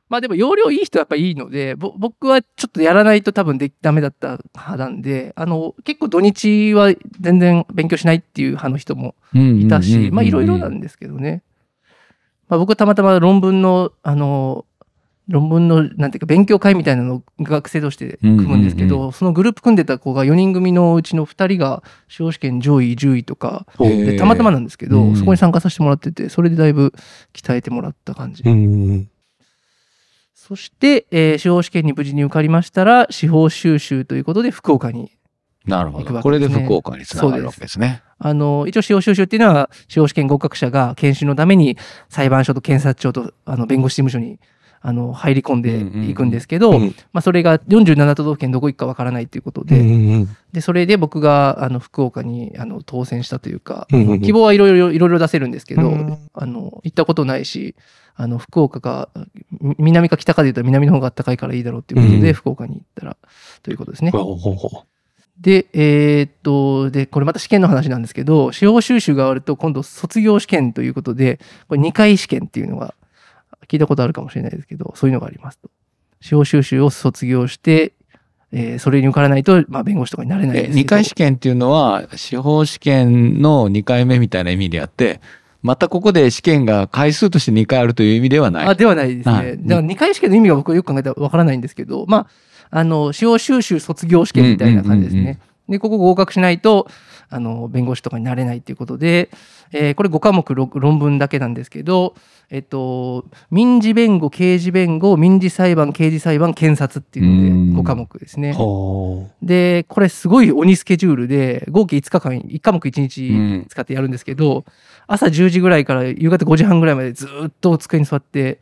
まあでも容量いい人はやっぱいいので、ぼ僕はちょっとやらないと多分できダメだった派なんで、あの、結構土日は全然勉強しないっていう派の人もいたし、まあいろいろなんですけどね。まあ僕はたまたま論文の、あの、論文の、なんていうか、勉強会みたいなのを学生として組むんですけど、うんうんそのグループ組んでた子が4人組のうちの2人が司法試験上位10位とか、たまたまなんですけど、うんそこに参加させてもらってて、それでだいぶ鍛えてもらった感じ。うん。そして、えー司法試験に無事に受かりましたら、司法修習ということで福岡に。なるほど。これけで福岡につながるわけですね。あの、一応司法修習っていうのは、司法試験合格者が研修のために裁判所と検察庁とあの弁護士事務所にあの入り込んでいくんですけど、うん。まあ、それが47都道府県どこ行くかわからないということで、うんで、それで僕があの福岡にあの当選したというか、うんうん希望はいろいろいろいろ出せるんですけど、うんあの行ったことないしあの福岡がみ南か北かで言ったら南の方が暖かいからいいだろうっていうことで、うん。福岡に行ったらということですね。ほうほうほうで、えーっと、で、これまた試験の話なんですけど、司法修習が終わると今度卒業試験ということで、これ2回試験っていうのが聞いたことあるかもしれないですけど、そういうのがありますと。司法修習を卒業して、えーそれに受からないと、まあ、弁護士とかになれないんですけど。2回試験っていうのは、司法試験の2回目みたいな意味であって、またここで試験が回数として2回あるという意味ではない。あ、ではないですね。はいだから2回試験の意味が僕はよく考えたらわからないんですけど、まあ、あの、司法修習卒業試験みたいな感じですうんうんうんうんね。で、ここ合格しないと、あの、弁護士とかになれないっていうことで、えーこれ5科目ろ論文だけなんですけど、えっと、民事弁護、刑事弁護、民事裁判、刑事裁判、検察っていううんので5科目ですね。ほで、これすごい鬼スケジュールで、合計5日間、1科目1うん日使ってやるんですけど、朝10時ぐらいから夕方5時半ぐらいまでずっと机に座って、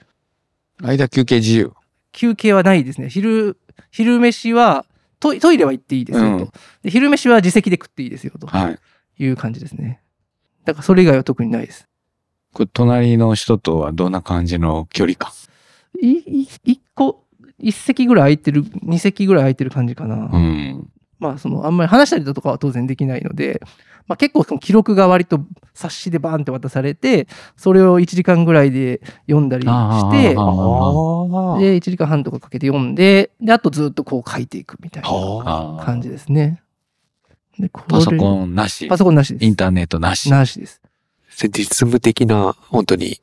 間休憩自由。休憩はないですね。昼、昼飯は、トイレは行っていいですよと、うんで。昼飯は自席で食っていいですよとはい。いう感じですね。だからそれ以外は特にないです。これ隣の人とはどんな感じの距離感？い、い一個、一席ぐらい空いてる、二席ぐらい空いてる感じかな。うん。まあ、その、あんまり話したりだとかは当然できないので、まあ結構その記録が割と冊子でバーンって渡されて、それを1時間ぐらいで読んだりして。で、1時間半とかかけて読んで、で、あとずっとこう書いていくみたいな感じですね。でパソコンなしパ。ソコンなしです。インターネットなし。なしです。実務的な、本当に、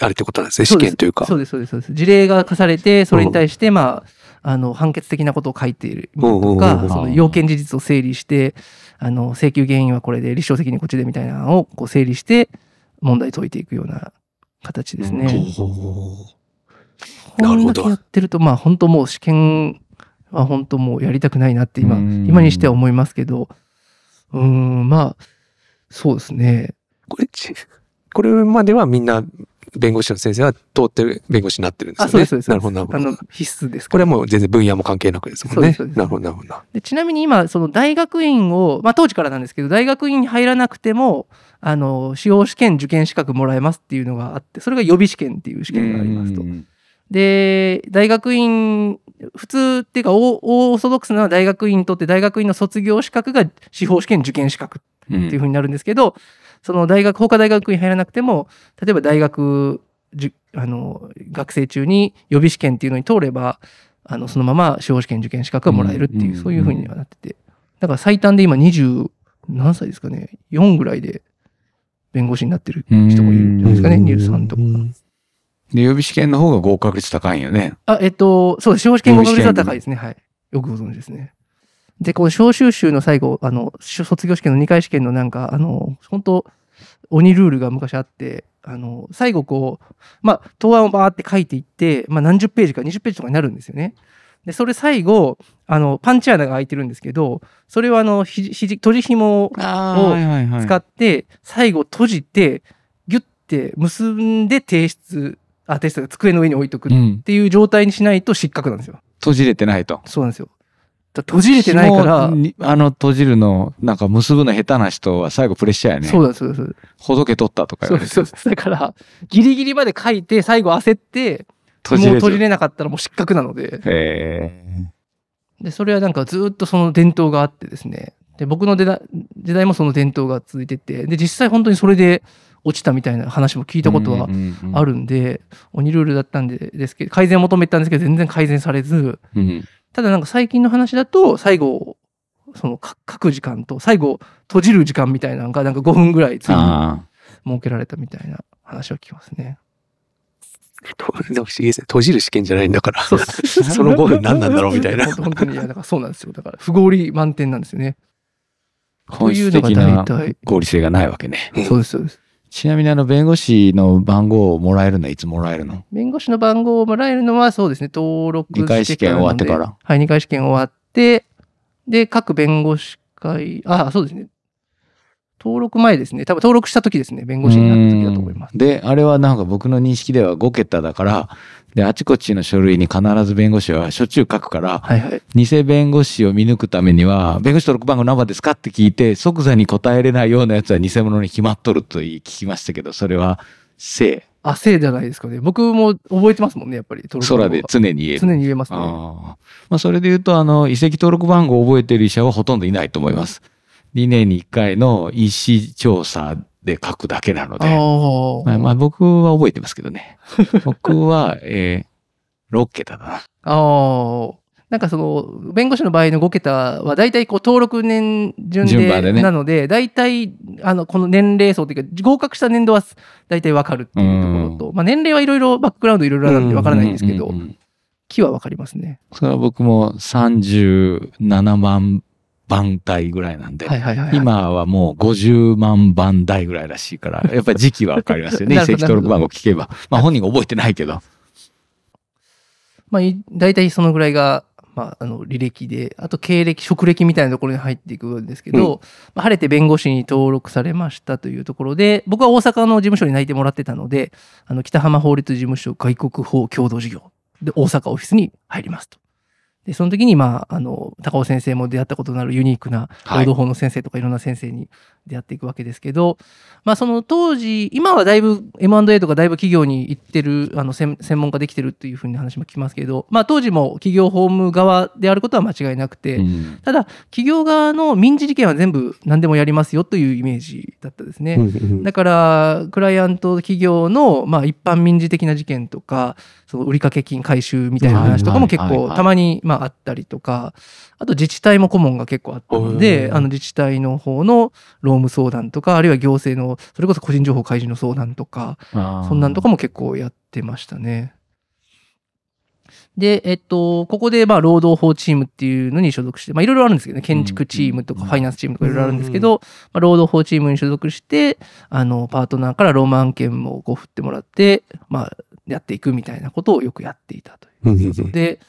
あれってことなんですね。試験というか。そうです、そうです、そうです。事例が課されて、それに対して、まあ、あの、判決的なことを書いているとうんうんうんう、んかその要件事実を整理して、あの、請求原因はこれで、立証責任こっちでみたいなのをこう整理して、問題解いていくような形ですうん。ね。ほなるほど。やってると、まあ、本当もう試験は本当もうやりたくないなって今、うん。今にしては思いますけど、うーん、まあ、そうですね。うこれ、ちこれまではみんな、弁護士の先生は通ってる弁護士になってるんですよあ、ね。そうです、そうです。なるほど、なるほどあの。、必須ですこれはもう全然分野も関係なくですもんね。なるほど、なるほど。でちなみに今、その大学院を、まあ当時からなんですけど、大学院に入らなくても、あの、司法試験受験資格もらえますっていうのがあって、それが予備試験っていう試験がありますとう。んで、大学院、普通っていうか、オーオーソドックスな大学院にとって大学院の卒業資格が司法試験受験資格うんっていうふうになるんですけど、その大学、他大学院入らなくても、例えば大学、あの、学生中に予備試験っていうのに通れば、あの、そのまま司法試験受験資格がもらえるっていう、うんそういうふうにはなってて。だから最短で今20、何歳ですかね ?4 ぐらいで弁護士になってる人もいるんじゃないですかね。23とか。で、予備試験の方が合格率高いんよね。あ、えっと、そうです。司法試験合格率は高いですね。はい。よくご存知ですね。で、この小修習の最後、あの、し卒業試験の2回試験のなんか、あの、本当鬼ルールが昔あって、あの、最後こう、まあ、答案をバーって書いていって、まあ、何十ページか20ページとかになるんですよね。で、それ最後、あの、パンチ穴が開いてるんですけど、それはあの、ひじ、ひじ、閉じ紐を使って、最後閉じて、ギュッて結んで提出、あ、提出が机の上に置いとくっうん。ていう状態にしないと失格なんですよ。閉じれてないと。そうなんですよ。閉じれてないからあの閉じるの、なんか結ぶの下手な人は最後プレッシャーやね。そうだそうだそうだ。ほどけ取ったとかそうそう。だから、ギリギリまで書いて、最後焦って、閉じもう閉じれなかったらもう失格なので、へで、それはなんかずっとその伝統があってですね、で、僕の時代時代もその伝統が続いてて、で、実際本当にそれで落ちたみたいな話も聞いいたことはあ。るんで、鬼ルールだったんでですけど、改善を求めたんですけど、全然改善されず、うんただなんか最近の話だと、最後、そのか書く時間と、最後閉じる時間みたいなのが、なんか5分ぐらいつい設けられたみたいな話は聞きますね。とでも不思議ですね。閉じる試験じゃないんだから。そう その5分何なんだろうみたいな 本当に、いや、だからそうなんですよ。だから、不合理満点なんですよね。本質いうのが大的な体、合理性がないわけね。うんそうです、そうです。ちなみにあの弁護士の番号をもらえるのはいつもらえるの？弁護士の番号をもらえるのは、そうですね、登録して二回試験終わってから。はい、2回試験終わって、で、各弁護士会、あ、そうですね。登録前ですね。多分登録した時ですね。弁護士になった時だと思いますうん。で、あれはなんか僕の認識では5桁だから、で、あちこちの書類に必ず弁護士はしょっちゅう書くから、はいはい。偽弁護士を見抜くためには、弁護士登録番号何番ですかって聞いて、即座に答えれないようなやつは偽物に決まっとると言い聞きましたけど、それは、正、あ、せいじゃないですかね。僕も覚えてますもんね、やっぱり。登録番号は空で常に言える。常に言えますね。ああ。まあ、それで言うと、あの、移籍登録番号を覚えている医者はほとんどいないと思います。2年に1回の医師調査で書くだけなので。あまあ、まあ、僕は覚えてますけどね。僕は、えー、6桁だな。ああ。なんかその、弁護士の場合の5桁は、大体こう登録年順で、なので、大体、あの、この年齢層っていうか、合格した年度は大体わかるっていうところと、まあ年齢はいろいろ、バックグラウンドいろいろあるんでわからないんですけどうんうんう、ん木はわかりますね。それは僕も37万番台ぐらいなんで、はいはいはいはい。今はもう50万番台ぐらいらしいから、やっぱり時期はわかりますよね。移なるほど籍登録番号聞けば。まあ本人が覚えてないけど。まあ、い大体そのぐらいが、まあ、あの、履歴で、あと経歴、職歴みたいなところに入っていくんですけど、まあ、晴れて弁護士に登録されましたというところで、僕は大阪の事務所に内定もらってたので、あの、北浜法律事務所外国法共同事業で大阪オフィスに入りますと。で、その時に、まあ、あの、高尾先生も出会ったことのあるユニークなはい。労働法の先生とかいろんな先生に出会っていくわけですけど、まあ、その当時、今はだいぶ M&A とかだいぶ企業に行ってる、あの、専専門家できてるっていうふうに話も聞きますけど、まあ、当時も企業法務側であることは間違いなくて、うん。ただ、企業側の民事事件は全部何でもやりますよというイメージだったですね。だから、クライアント企業の、まあ、一般民事的な事件とか、その売掛金回収みたいな話とかも結構たまに、まあ、あったりとか、あと自治体も顧問が結構あったので、うんあの自治体の方の労務相談とか、あるいは行政の、それこそ個人情報開示の相談とか、そんなんとかも結構やってましたね。で、えっと、ここで、まあ、労働法チームっていうのに所属して、まあ、いろいろあるんですけどね、建築チームとか、うんファイナンスチームとかいろいろあるんですけど、まあ、労働法チームに所属して、あの、パートナーからローマ案件もこう振ってもらって、まあ、やっていくみたいなことをよくやっていたという。で、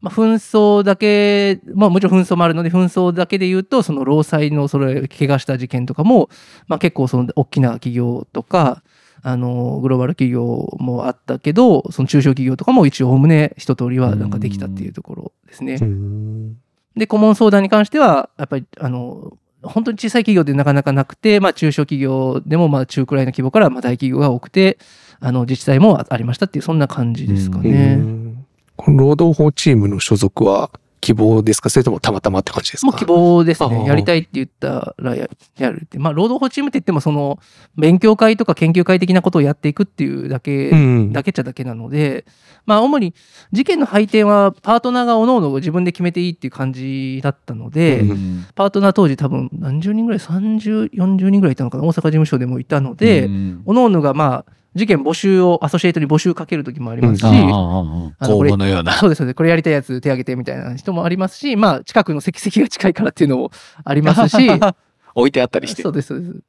まあ、紛争だけ、まあもちろん紛争もあるので、紛争だけで言うと、その労災のそれ、怪我した事件とかも、まあ結構その大きな企業とか、あの、グローバル企業もあったけど、その中小企業とかも一応おおむね一通りはなんかできたっていうところですね。うんで、顧問相談に関しては、やっぱり、あの、本当に小さい企業でなかなかなくて、まあ中小企業でもまあ中くらいの規模からまあ大企業が多くて、あの自治体もありましたっていう、そんな感じですかうね。ん。この労働法チームの所属は希望ですか？それともたまたまって感じですか？もう希望ですね。やりたいって言ったらややるって。まあ、労働法チームって言っても、その、勉強会とか研究会的なことをやっていくっていうだけ、うんだけっちゃだけなので、まあ、主に事件の配点はパートナーが各々自分で決めていいっていう感じだったので、うんうん。パートナー当時多分何十人ぐらい、30、40人ぐらいいたのかな、大阪事務所でもいたので、うん各々がまあ、事件募集を、アソシエイトに募集かける時もありますし、あああああああのこれ公募のような。そうです、そうです。これやりたいやつ手挙げてみたいな人もありますし、まあ、近くの席席が近いからっていうのもありますし、置いてあったりしてそう。です、そうです。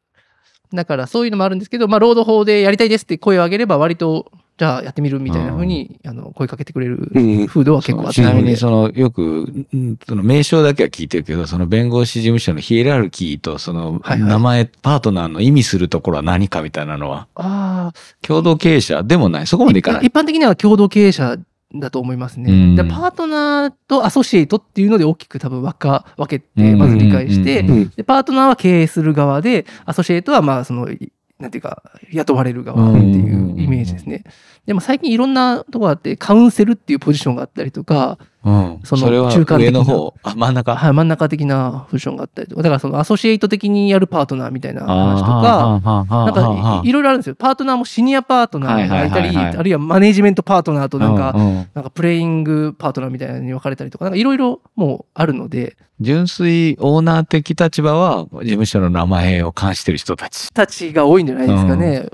だからそういうのもあるんですけど、まあ、労働法でやりたいですって声を上げれば、割と、じゃあやってみるみたいな風に、あの、声かけてくれるうん風土は結構あったちなみ。にそのよく、うんその名称だけは聞いてるけど、その弁護士事務所のヒエラルキーとそのはいはい名前、パートナーの意味するところは何かみたいなのは、ああ、共同経営者でもない？そこまでいかない。一般的には共同経営者だと思いますうんね。でパートナーとアソシエイトっていうので大きく多分分か分けてまず理解して、うんうんでパートナーは経営する側でアソシエイトはまあそのいなんていうか雇われる側っていうイメージですね。でも最近いろんなところあってカウンセルっていうポジションがあったりとか、うん。その中間的な上の方。あ、真ん中。はい、真ん中的なポジションがあったりとかだからそのアソシエイト的にやるパートナーみたいな話とか。なんかいいろいろあるんですよ。パートナーもシニアパートナーがいたり、あるいはマネージメントパートナーとなんか、うんうんなんかプレイングパートナーみたいなのに分かれたりとか、なんかいろいろもうあるので、純粋オーナー的立場は事務所の名前を冠してる人たち。たちが多いんじゃないですかね。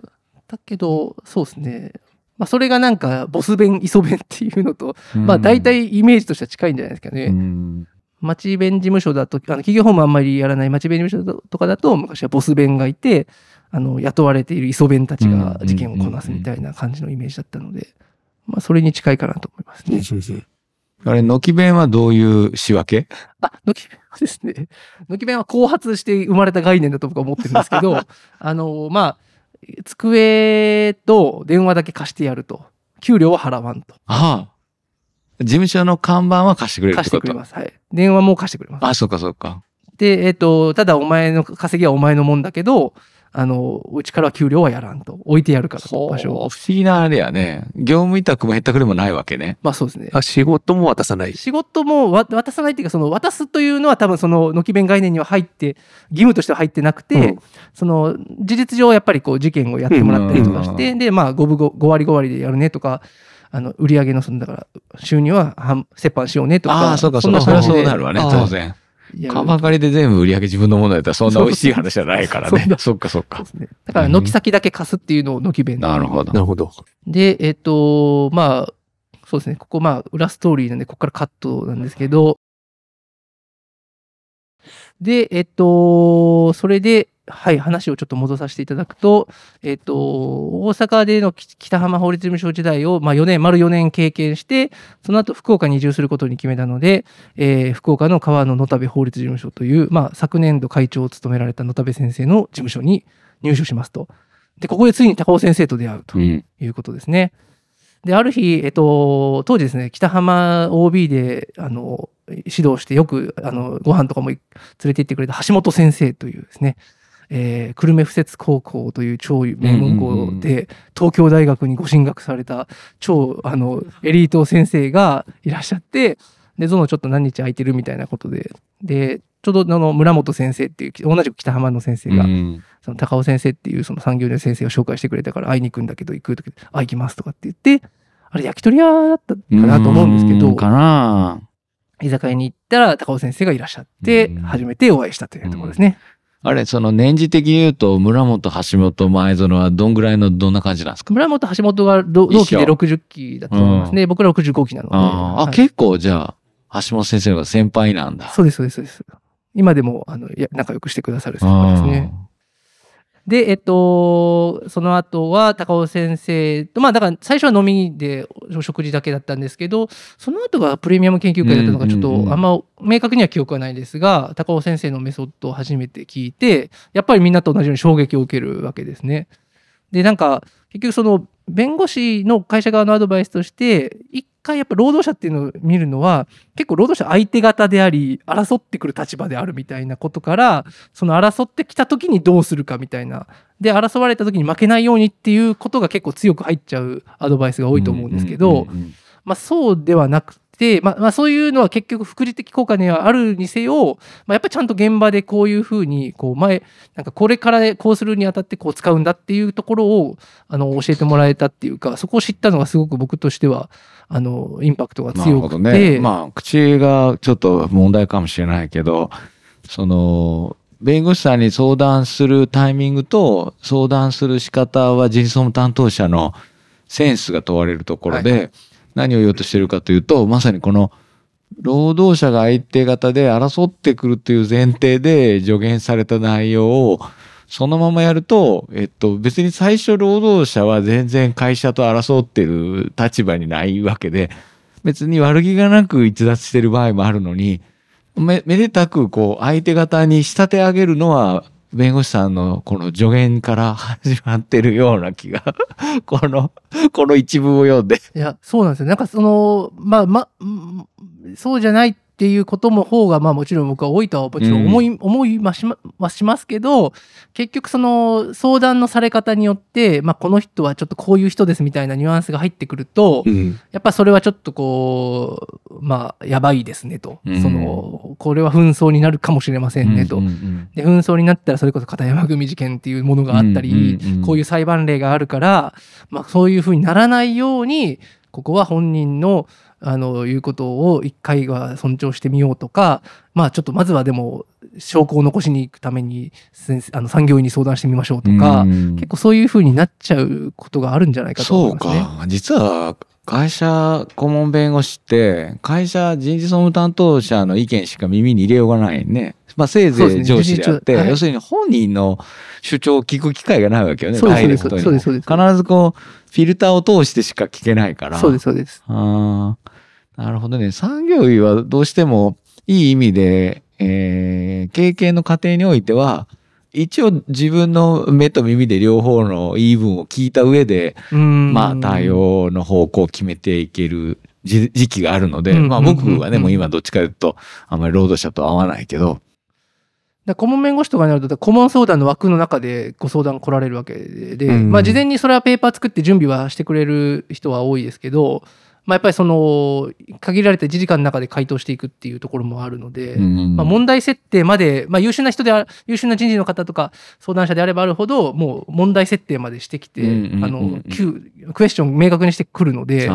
だけど、そうですね。まあ、それがなんか、ボス弁、イソ弁っていうのと、まあ、大体イメージとしては近いんじゃないですかね。うん。町弁事務所だと、あの企業法務あんまりやらない町弁事務所とかだと、昔はボス弁がいて、あの、雇われているイソ弁たちが事件をこなすみたいな感じのイメージだったので、まあ、それに近いかなと思いますね。あれ、軒弁はどういう仕分け？あ、のき弁はですね、のき弁は後発して生まれた概念だと僕は思ってるんですけど、あの、まあ、机と電話だけ貸してやると。給料は払わんと。ああ。事務所の看板は貸してくれるっ貸してくれます。はい。電話も貸してくれます。あ、そうかそうか。で、えっ、と、ただお前の稼ぎはお前のもんだけど、あの、うちからは給料はやらんと。置いてやるからと、場所を。不思議なあれやね。業務委託もへったくれもないわけね。まあそうですね。あ仕事も渡さない。仕事もわ渡さないっていうか、その渡すというのは多分その軒弁概念には入って、義務としては入ってなくて、うんその事実上やっぱりこう事件をやってもらったりとかして、で、まあ5分 5, 割5割でやるねとか、あの売上のそのだから収入は半折半しようねとか、ああ、そうかそうか。そりゃんな感じでそうなるわね、当然。やるカバ借りで全部売り上げ自分のものだったらそんな美味しい話じゃないからね そっかそっかね。だから軒先だけ貸すっていうのを軒弁なるほどな。るほど。で、えっ、と、まあ、そうですね、ここ、まあ、裏ストーリーなんで、ここからカットなんですけど、で、えっ、と、それで、はい、話をちょっと戻させていただくと、えっ、と、大阪でのき北浜法律事務所時代を、まあ、4年、丸4年経験して、その後、福岡に移住することに決めたので、えー福岡の川野野田部法律事務所という、まあ、昨年度会長を務められた野田部先生の事務所に入所しますと。で、ここでついに高尾先生と出会うと。うん。いうことですね。で、ある日、えっと、当時ですね、北浜 OB で、あの、指導してよく、あの、ご飯とかも連れて行ってくれた橋本先生というですね、えー、久留米附設高校という超名門校うんうんうんで、東京大学にご進学された超、あの、エリート先生がいらっしゃって、で、ゾノちょっと何日空いてるみたいなことで、で、ちょうどあの村本先生っていう、同じく北浜の先生が、うん。その高尾先生っていうその産業の先生を紹介してくれたから会いに行くんだけど行くときあ行きますとかって言ってあれ焼き鳥屋だったかなと思うんですけどうかな。居酒屋に行ったら高尾先生がいらっしゃってうん。初めてお会いしたというところですね。あれ、その年次的に言うと、村本、橋本、前園はどんぐらいの、どんな感じなんですか？村本橋本が同同期で一緒60期だと思いますね。僕ら65期なので。あはい結構じゃあ、橋本先生が先輩なんだ。そうですそうですそうです。今でもあのいや仲良くしてくださる先輩ですね。で、えっと、その後は高尾先生と、まあだから最初は飲みでお食事だけだったんですけど、その後がプレミアム研究会だったのがちょっとあんま明確には記憶はないですが、高尾先生のメソッドを初めて聞いて、やっぱりみんなと同じように衝撃を受けるわけですね。で、なんか結局その弁護士の会社側のアドバイスとして、一回やっぱ労働者っていうのを見るのは、結構労働者相手方であり、争ってくる立場であるみたいなことから、その争ってきた時にどうするかみたいな。で、争われた時に負けないようにっていうことが結構強く入っちゃうアドバイスが多いと思うんですけど、まあそうではなくて、まあ、まあそういうのは結局副次的効果にはあるにせよ、まあ、やっぱりちゃんと現場でこういうふうにこう前なんかこれからこうするにあたってこう使うんだっていうところをあの教えてもらえたっていうかそこを知ったのがすごく僕としてはあのインパクトが強くほどね。て、まあ、口がちょっと問題かもしれないけど、その、弁護士さんに相談するタイミングと相談する仕方は人事総務担当者のセンスが問われるところで、何を言おうとしてるかというと、まさにこの労働者が相手方で争ってくるという前提で助言された内容をそのままやると、えっと、別に最初労働者は全然会社と争ってる立場にないわけで、別に悪気がなく逸脱してる場合もあるのに、め、めでたくこう相手方に仕立て上げるのは弁護士さんのこの助言から 始まってるような気が、この、この一文を読んで。いや、そうなんですよ。なんかその、まあ、ま、うんそうじゃないっていうことも方が、まあもちろん僕は多いとはもちろん思い、思いはしまはしますけど、結局その相談のされ方によって、まあこの人はちょっとこういう人ですみたいなニュアンスが入ってくると、うん。やっぱそれはちょっとこう、まあ、やばいですねと。うんその、これは紛争になるかもしれませんねと。うんうんで、紛争になったらそれこそ片山組事件っていうものがあったり、うんうんうんこういう裁判例があるから、まあそういうふうにならないように、ここは本人の、あの、言うことを一回は尊重してみようとか、まあちょっとまずはでも、証拠を残しに行くために、あの産業医に相談してみましょうとか、うん結構そういうふうになっちゃうことがあるんじゃないかと思そいうますね。か。実は、会社顧問弁護士って、会社人事総務担当者の意見しか耳に入れようがないね。まあ、せいぜい上司であって、事実はい要するに本人の主張を聞く機会がないわけよね。そうですそうです必ずこう、フィルターを通してしか聞けないから。そうです、そうです。ああ、なるほどね。産業医はどうしてもいい意味で、えー経験の過程においては、一応自分の目と耳で両方の言い分を聞いた上で、うん。まあ対応の方向を決めていける時時期があるので、うん。まあ僕はね、うんもう今どっちかというと、あんまり労働者と合わないけど、だ顧問弁護士とかになると、顧問相談の枠の中でご相談来られるわけで、うん。まあ事前にそれはペーパー作って準備はしてくれる人は多いですけど、まあやっぱりその、限られた1時間の中で回答していくっていうところもあるので、うんまあ、問題設定まで、まあ、優秀な人であ優秀な人事の方とか相談者であればあるほどもう問題設定までしてきて、あの旧クエスチョン明確にしてくるので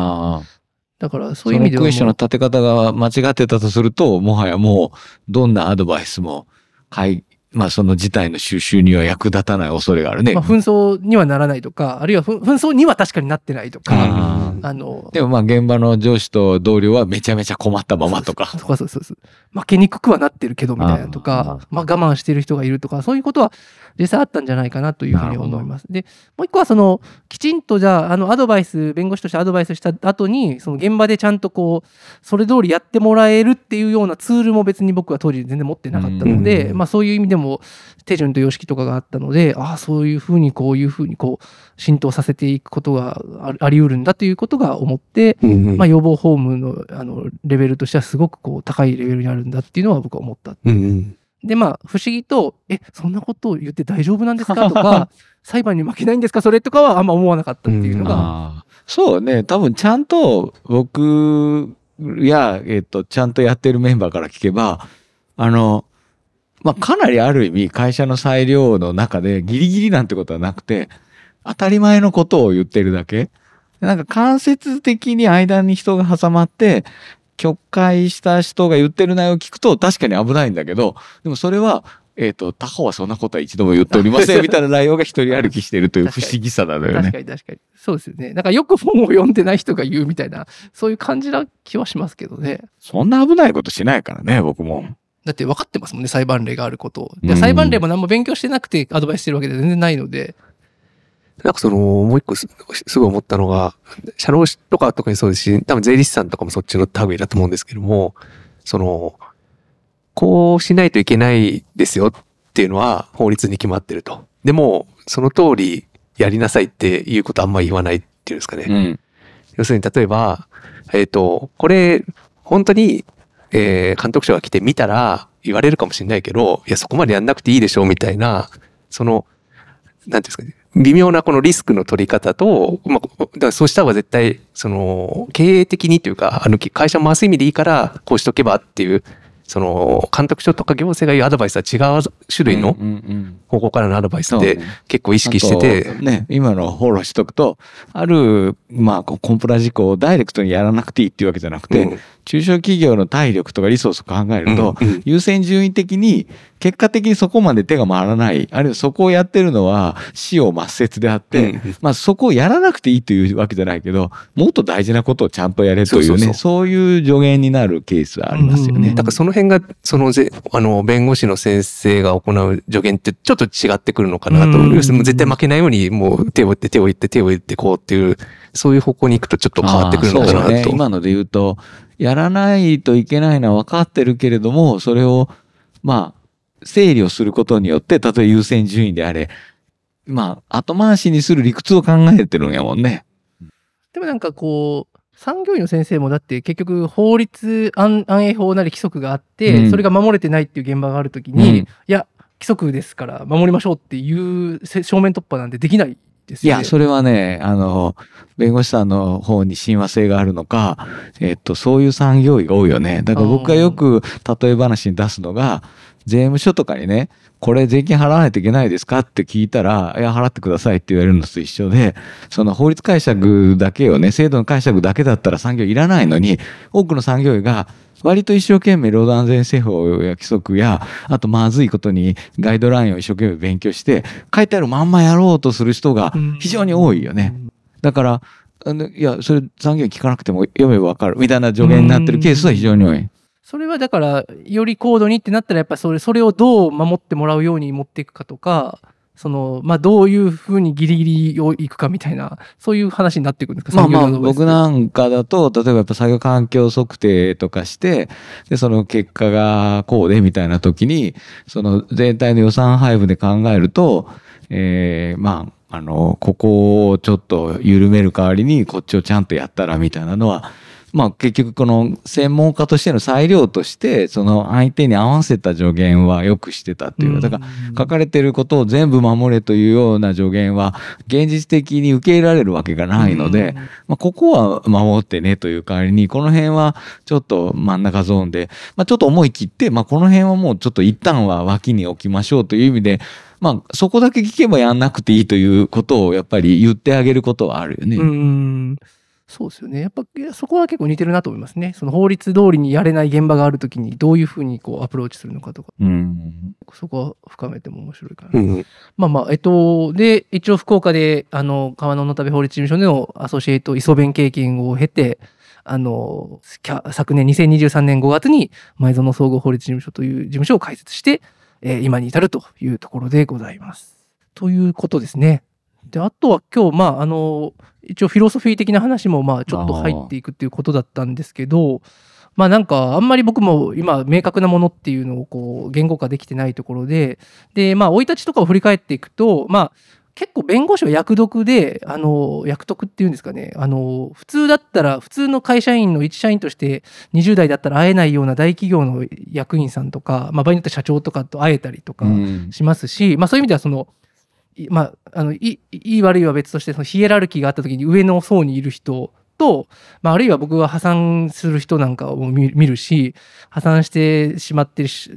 だからそそうのいう意味ではクエスチョンの立て方が間違ってたとすると、もはやもう、どんなアドバイスも、はい、まあその事態の収集には役立たない恐れがあるね。まあ、紛争にはならないとかあるいはふ紛争には確かになってないとか、あのでもまあ現場の上司と同僚はめちゃめちゃ困ったままとか。と かそうそうそう負けにくくはなってるけどみたいなとかまあ、我慢してる人がいるとかそういうことは実際あったんじゃないかなというふうに思います。でもう一個はそのきちんとじゃああのアドバイス弁護士としてアドバイスした後にその現場でちゃんとこうそれ通りやってもらえるっていうようなツールも別に僕は当時全然持ってなかったので、うんまあ、そういう意味でも手順と様式とかがあったのでああそういうふうにこういうふうにこう浸透させていくことがああり得るんだということが思って、まあ、予防ホームのあのレベルとしてはすごくこう高いレベルにあるんだっていうのは僕は思った。うんうんでまあ不思議と「えそんなことを言って大丈夫なんですか?」とか「裁判に負けないんですかそれ?」とかはあんま思わなかったっていうのが、ああそうね。多分ちゃんと僕や、えっと、ちゃんとやってるメンバーから聞けば、あの、まあ、かなりある意味会社の裁量の中でギリギリなんてことはなくて、当たり前のことを言ってるだけ。なんか間接的に間に人が挟まって、曲解した人が言ってる内容を聞くと確かに危ないんだけど、でもそれは、えっ、と、他方はそんなことは一度も言っておりません みたいな内容が一人歩きしてるという不思議さなのよ確ね。かに確かに。そうですよね。なんかよく本を読んでない人が言うみたいなそういう感じな気はしますけどね。そんな危ないことしないからね、僕も。だって分かってますもんね裁判例があること。裁判例も何も勉強してなくてアドバイスしてるわけでは全然ないのでなんかその、もう一個すすごい思ったのが、社労士とか特にそうですし、多分税理士さんとかもそっちの類だと思うんですけども、その、こうしないといけないですよっていうのは法律に決まってると。でも、その通りやりなさいっていうことあんま言わないっていうんですかね。うん。要するに例えば、えっ、と、これ、本当に、えー監督者が来て見たら言われるかもしれないけど、いや、そこまでやんなくていいでしょみたいな、その、なんていうんですかね、微妙なこのリスクの取り方と、まあ、そうした方が絶対、その、経営的にというか、あの、会社回す意味でいいから、こうしとけばっていう、その、監督署とか行政が言うアドバイスは違う種類の方向からのアドバイスって結構意識してて。ね、今のフォローしとくと、ある、まあ、コンプラ事項をダイレクトにやらなくていいっていうわけじゃなくて、うん。中小企業の体力とかリソースを考えると、うんうん。優先順位的に、結果的にそこまで手が回らない、あるいはそこをやってるのは死を抹殺であって、うん。まあそこをやらなくていいというわけじゃないけど、もっと大事なことをちゃんとやれというね、そういう助言になるケースはありますよね。うん。だからその辺が、そのぜ、あの、弁護士の先生が行う助言ってちょっと違ってくるのかなと。うん要するにもう絶対負けないように、もう手を打って手を打って手を打ってこうっていう、そういう方向に行くとちょっと変わってくるのかなと。ね。今ので言うと、やらないといけないのは分かってるけれども、それを、まあ、整理をすることによって、例えば優先順位であれ、まあ、後回しにする理屈を考えてるんやもんね。でもなんかこう、産業医の先生もだって結局法律、安安営法なり規則があって、うんそれが守れてないっていう現場があるときに、うんいや、規則ですから守りましょうっていうせ正面突破なんてできないですよね。いや、それはね、あの、弁護士さんの方に親和性があるのか、えっと、そういう産業医が多いよね。だから僕がよく例え話に出すのが、税務署とかにね、これ税金払わないといけないですかって聞いたら、いや、払ってくださいって言われるのと一緒で、その法律解釈だけをね、制度の解釈だけだったら産業医いらないのに、多くの産業医が、割と一生懸命労働安全施法や規則や、あとまずいことにガイドラインを一生懸命勉強して、書いてあるまんまやろうとする人がうん非常に多いよね。だから、あのいや、それ産業医聞かなくても読めばわかるみたいな助言になってるケースは非常に多い。それはだから、より高度にってなったら、やっぱそれ、それをどう守ってもらうように持っていくかとか、その、まあ、どういうふうにギリギリをいくかみたいな、そういう話になっていくんですか？まあまあ、僕なんかだと、例えばやっぱ作業環境測定とかして、で、その結果がこうでみたいな時に、その全体の予算配分で考えると、えーまあ、あの、ここをちょっと緩める代わりに、こっちをちゃんとやったらみたいなのは、まあ結局この専門家としての裁量として、その相手に合わせた助言はよくしてたっていう。だから、書かれてることを全部守れというような助言は現実的に受け入れられるわけがないので、まあ、ここは守ってねという代わりに、この辺はちょっと真ん中ゾーンで、まあ、ちょっと思い切って、まあ、この辺はもうちょっと一旦は脇に置きましょうという意味で、まあ、そこだけ聞けばやんなくていいということをやっぱり言ってあげることはあるよね。うん。そうですよね。やっぱ、いやそこは結構似てるなと思いますね。その法律通りにやれない現場があるときに、どういうふうにこうアプローチするのかとか、うん。そこは深めても面白いかな。うん。まあまあ、えっと、で、一応福岡で、あの、川野の旅法律事務所でのアソシエイト、イソベン経験を経て、あの、昨年2023年5月に前園総合法律事務所という事務所を開設して、えー今に至るというところでございます。ということですね。で、あとは今日、まあ、あの、一応フィロソフィー的な話も、まあ、ちょっと入っていくっていうことだったんですけど、まあなんか、あんまり僕も今、明確なものっていうのをこう、言語化できてないところで、で、まあ、生い立ちとかを振り返っていくと、まあ、結構弁護士は役得で、あの、役得っていうんですかね、あの、普通だったら、普通の会社員の一社員として20代だったら会えないような大企業の役員さんとか、まあ、場合によっては社長とかと会えたりとかうん。しますし、まあ、そういう意味ではその、いまあ、あのいい悪いは別としてそのヒエラルキーがあった時に上の層にいる人と、まあ、あるいは僕は破産する人なんかを見るし破産してしまってし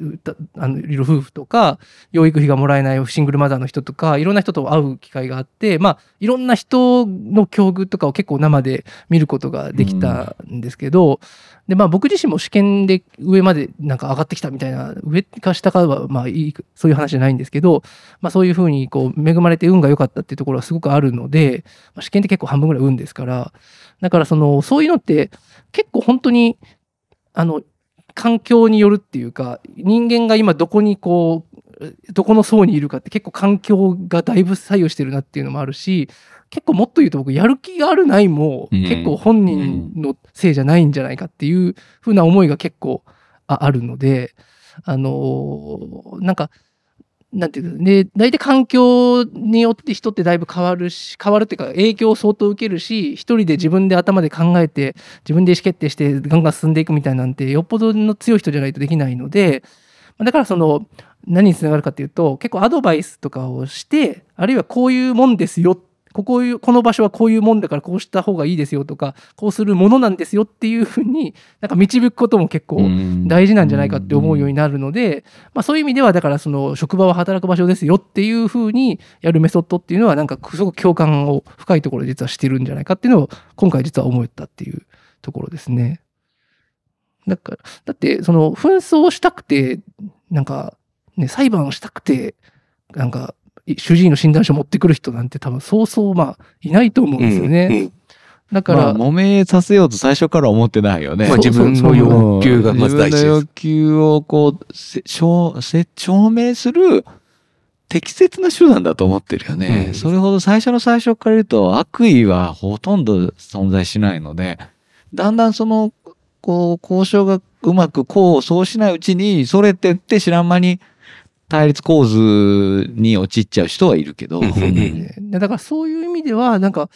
あのいる夫婦とか養育費がもらえないシングルマザーの人とかいろんな人と会う機会があって、まあ、いろんな人の境遇とかを結構生で見ることができたんですけど、でまあ、僕自身も試験で上までなんか上がってきたみたいな上か下かはまあいいそういう話じゃないんですけど、まあ、そういうふうにこう恵まれて運が良かったっていうところはすごくあるので、まあ、試験って結構半分ぐらい運ですからだからそのそういうのって結構本当にあの環境によるっていうか人間が今どこにこうどこの層にいるかって結構環境がだいぶ左右してるなっていうのもあるし結構もっと言うと僕やる気があるないもうん。結構本人のせいじゃないんじゃないかっていうふうな思いが結構ああるのであのーなんかなんていうかで大体環境によって人ってだいぶ変わるし変わるっていうか影響を相当受けるし一人で自分で頭で考えて自分で意思決定してガンガン進んでいくみたいなんてよっぽどの強い人じゃないとできないのでだからその何につながるかっていうと結構アドバイスとかをしてあるいはこういうもんですよってここいうこの場所はこういうもんだからこうした方がいいですよとかこうするものなんですよっていうふうになんか導くことも結構大事なんじゃないかって思うようになるので、まあ、そういう意味ではだからその職場は働く場所ですよっていうふうにやるメソッドっていうのはなんかすごく共感を深いところで実はしてるんじゃないかっていうのを今回実は思ったっていうところですね。だからだってその紛争をしたくてなんか、ね、裁判をしたくてなんか主治医の診断書持ってくる人なんて多分そうそうまあいないと思うんですよね。うんだから、まあ、揉めさせようと最初から思ってないよね。まあ、自分の欲求がまず大事です自分の欲。求をこう、せ証せ証明する適切な手段だと思ってるよね。うんそれほど最初の最初から言うと悪意はほとんど存在しないので、だんだんその、こう、交渉がうまくこう、そうしないうちに、それってって知らん間に、対立構図に陥っちゃう人はいるけど、だからそういう意味では、なんか、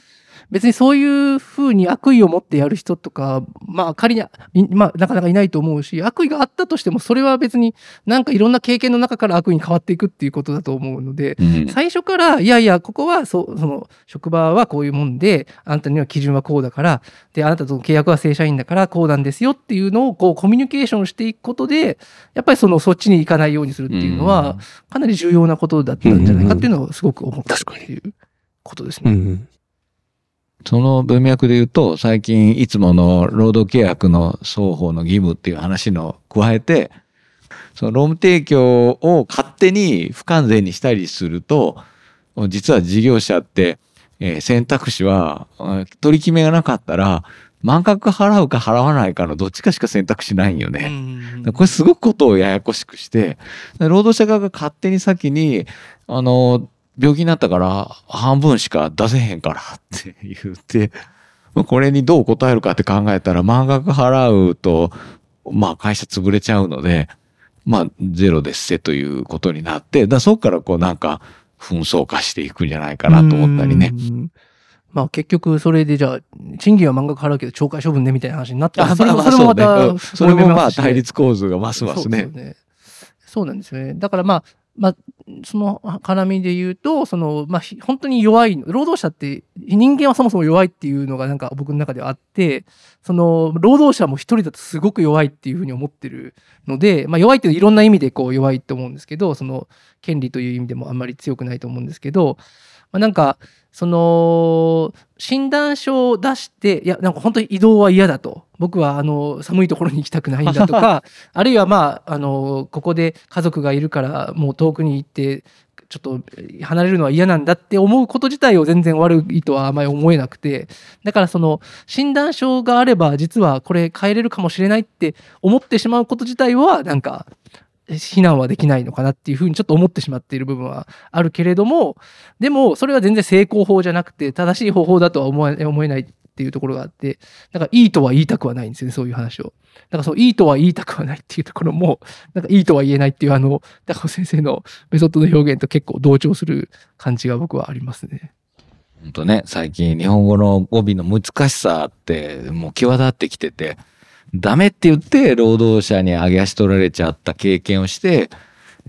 別にそういうふうに悪意を持ってやる人とか、まあ仮に、いまあなかなかいないと思うし、悪意があったとしても、それは別になんかいろんな経験の中から悪意に変わっていくっていうことだと思うので、うん最初から、いやいや、ここはそう、その、職場はこういうもんで、あなたには基準はこうだから、で、あなたとの契約は正社員だから、こうなんですよっていうのを、こう、コミュニケーションしていくことで、やっぱりその、そっちに行かないようにするっていうのは、かなり重要なことだったんじゃないかっていうのをすごく思ったっていうことですね。うん。その文脈で言うと、最近いつもの労働契約の双方の義務っていう話の加えて、その労務提供を勝手に不完全にしたりすると、実は事業者って、えー選択肢は、うん取り決めがなかったら、満額払うか払わないかのどっちかしか選択肢ないんよね。うんこれすごくことをややこしくして、労働者側が勝手に先に、あの、病気になったから半分しか出せへんからって言って、これにどう答えるかって考えたら満額払うと、まあ会社潰れちゃうので、まあゼロですせということになって、だそこからこうなんか紛争化していくんじゃないかなと思ったりね。うん。まあ結局それでじゃあ、賃金は満額払うけど懲戒処分ねみたいな話になったら、それもまた、うんそれもまあ対立立構図がますますねそう。ですよね。そうなんですよね。だからまあ、まあ、その絡みで言うと、その、まあ、本当に弱い、労働者って、人間はそもそも弱いっていうのがなんか僕の中ではあって、その、労働者も一人だとすごく弱いっていうふうに思ってるので、まあ、弱いっていうのはいろんな意味でこう弱いと思うんですけど、その、権利という意味でもあんまり強くないと思うんですけど、まあ、なんか、その、診断書を出して、いや、なんか本当に移動は嫌だと。僕は、あの、寒いところに行きたくないんだとか、あるいはまあ、あの、ここで家族がいるから、もう遠くに行って、ちょっと離れるのは嫌なんだって思うこと自体を全然悪いとはあまり思えなくて、だからその診断書があれば実はこれ変えれるかもしれないって思ってしまうこと自体はなんか非難はできないのかなっていうふうにちょっと思ってしまっている部分はあるけれども、でもそれは全然成功法じゃなくて正しい方法だとは思え思えないっていうところがあって、だかいいとは言いたくはないんですよね、そういう話を。だからそう、いいとは言いたくはないっていうところも、なんかいいとは言えないっていうあの、高尾先生のメソッドの表現と結構同調する感じが僕はありますね。本当ね、最近日本語の語尾の難しさってもう際立ってきてて、ダメって言って労働者に上げ足取られちゃった経験をして、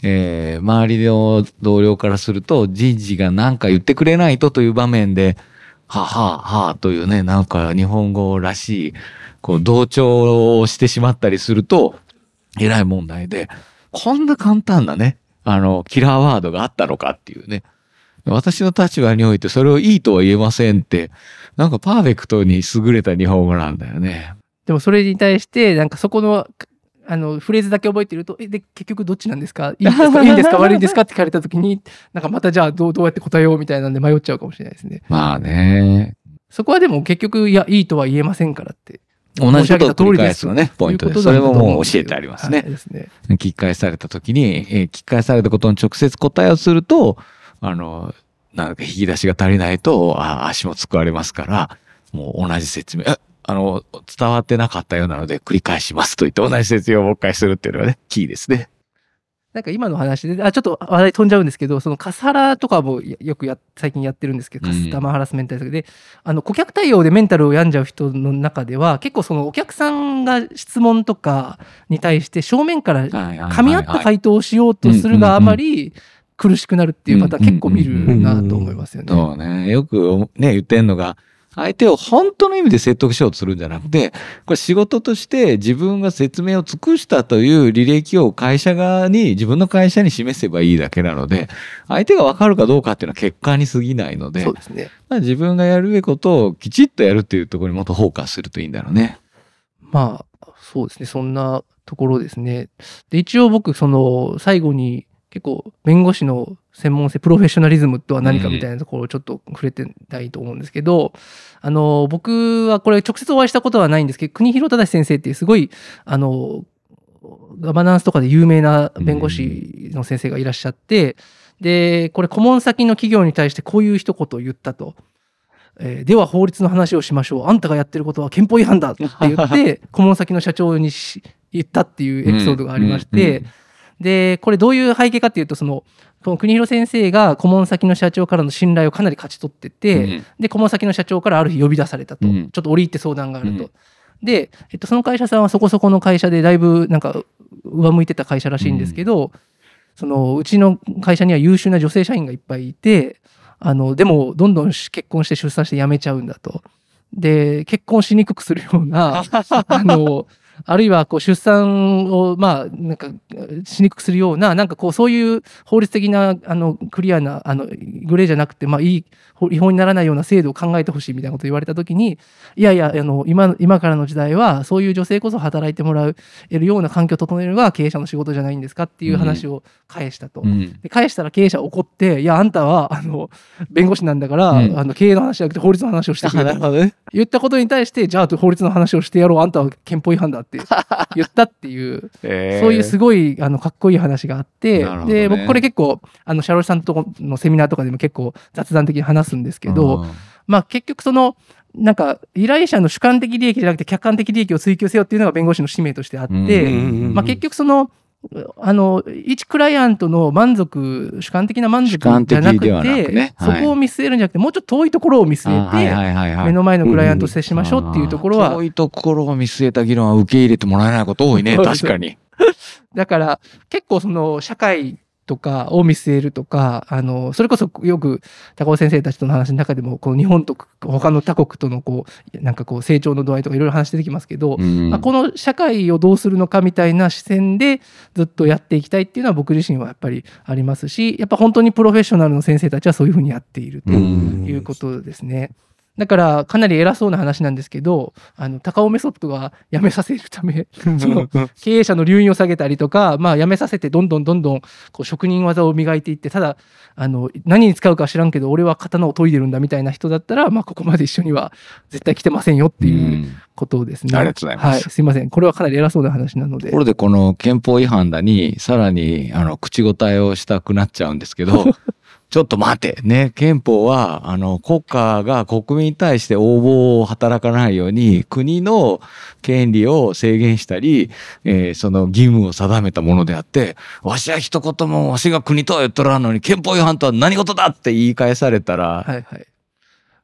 えー周りの同僚からすると人事が何か言ってくれないとという場面で、はあはあはあというね、なんか日本語らしい、こう同調をしてしまったりすると、えらい問題で、こんな簡単なね、あの、キラーワードがあったのかっていうね。私の立場においてそれをいいとは言えませんって、なんかパーフェクトに優れた日本語なんだよね。でもそれに対して、なんかそこの、あの、フレーズだけ覚えてると、え、で、結局どっちなんですか？いいんですか？いいんですか？悪いんですか？って聞かれたときに、なんかまたじゃあどう、どうやって答えようみたいなんで迷っちゃうかもしれないですね。まあね。そこはでも結局、いや、いいとは言えませんからって。同じことを繰り返すのね、ポイントで。それももう教えてありますね。はい、ですね。聞き返された時に、えー聞き返されたことに直接答えをすると、あの、なんか引き出しが足りないと、あ足もすくわれますから、もう同じ説明、えあの、伝わってなかったようなので繰り返しますと言って同じ説明をもう一回するっていうのはね、キーですね。なんか今の話で、あ、ちょっと話題飛んじゃうんですけど、そのカスハラとかもやよくや、最近やってるんですけど、カスタマーハラスメント対策で、あの、顧客対応でメンタルを病んじゃう人の中では、結構そのお客さんが質問とかに対して正面から噛み合った回答をしようとするがあまり苦しくなるっていうパターン結構見るなと思いますよね。そうね。よくね、言ってんのが、相手を本当の意味で説得しようとするんじゃなくて、これ仕事として自分が説明を尽くしたという履歴を会社側に、自分の会社に示せばいいだけなので、相手がわかるかどうかっていうのは結果に過ぎないので、そうですね。まあ、自分がやるべきことをきちっとやるっていうところにもっとフォーカスするといいんだろうね。まあ、そうですね。そんなところですね。で、一応僕、その、最後に結構、弁護士の専門性、プロフェッショナリズムとは何かみたいなところをちょっと触れてないと思うんですけど、あの、僕はこれ直接お会いしたことはないんですけど、国広忠先生っていうすごい、あの、ガバナンスとかで有名な弁護士の先生がいらっしゃって、で、これ顧問先の企業に対してこういう一言を言ったと。えーでは法律の話をしましょう。あんたがやってることは憲法違反だって言って、顧問先の社長にし言ったっていうエピソードがありまして、でこれどういう背景かっていうとそのこの国広先生が顧問先の社長からの信頼をかなり勝ち取ってて、うん。で顧問先の社長からある日呼び出されたと、うん。ちょっと折り入って相談があると。うん。で、えっと、その会社さんはそこそこの会社でだいぶなんか上向いてた会社らしいんですけど、そのうちの会社には優秀な女性社員がいっぱいいてあのでもどんどんし結婚して出産して辞めちゃうんだと。で結婚しにくくするような あのあるいはこう出産をまあなんかしにくくするようななんかこうそういう法律的なあのクリアなあのグレーじゃなくてまあいい法違法にならないような制度を考えてほしいみたいなことを言われた時にいやいやあの今今からの時代はそういう女性こそ働いてもらえるような環境を整えるのが経営者の仕事じゃないんですかっていう話を返したと。うんで返したら経営者怒って「いやあんたはあの弁護士なんだから、うんあの経営の話じゃなくて法律の話をしてくれ」と。言ったことに対してじゃあ法律の話をしてやろうあんたは憲法違反だって言ったっていう そういうすごいあのかっこいい話があって、ね。で僕これ結構あのシャロルさんとこのセミナーとかでも結構雑談的に話すんですけど、まあ結局そのなんか依頼者の主観的利益じゃなくて客観的利益を追求せよっていうのが弁護士の使命としてあって、うん。まあ、結局そのあの一クライアントの満足主観的な満足じゃなくではなくてね。はい。そこを見据えるんじゃなくてもうちょっと遠いところを見据えて、目の前のクライアントと接しましょうっていうところは、遠いところを見据えた議論は受け入れてもらえないこと多いね。確かに。だから結構その社会とかを見据えるとかあのそれこそよく高尾先生たちとの話の中でもこの日本と他の他国とのこうなんかこう成長の度合いとかいろいろ話出てきますけど、うんまあ、この社会をどうするのかみたいな視線でずっとやっていきたいっていうのは僕自身はやっぱりありますしやっぱ本当にプロフェッショナルの先生たちはそういうふうにやっているとうんいうことですね。だからかなり偉そうな話なんですけどあの高尾メソッドはやめさせるため その経営者の留飲を下げたりとか、まあ、辞めさせてどんどんどんどんこう職人技を磨いていってただあの何に使うか知らんけど俺は刀を研いでるんだみたいな人だったら、まあ、ここまで一緒には絶対来てませんよっていうことですね。ありがとうございますはい、すいませんこれはかなり偉そうな話なのでとこ。ろでこの憲法違反だにさらにあの口答えをしたくなっちゃうんですけど ちょっと待てね憲法はあの国家が国民に対して応募を働かないように国の権利を制限したり、えーその義務を定めたものであってわしは一言もわしが国とは言っとらんのに憲法違反とは何事だって言い返されたら、はいはい。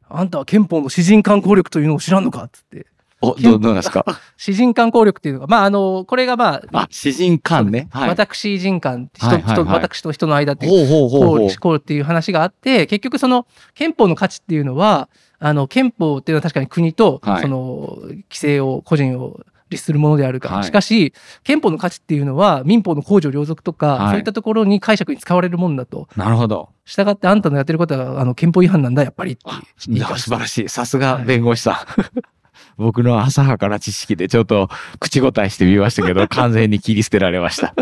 あんたは憲法の詩人観光力というのを知らんのかっつって。おどうどうなんですか？詩人観光力っていうのが、まあ、あの、これがまあ、あ詩人官ね。はい、私人間、人、はいはいはい。人私と人の間っていうこうこうっていう話があって結局その憲法の価値っていうのはあの憲法っていうのは確かに国とはい。その規制を個人を律するものであるかしかし憲法の価値っていうのは民法の公序良俗とか、はい。そういったところに解釈に使われるもんだと。なるほど。従ってあんたのやってることはあの憲法違反なんだやっぱりっい素晴らしい。さすが弁護士さん。僕の浅はかな知識でちょっと口答えしてみましたけど、完全に切り捨てられました。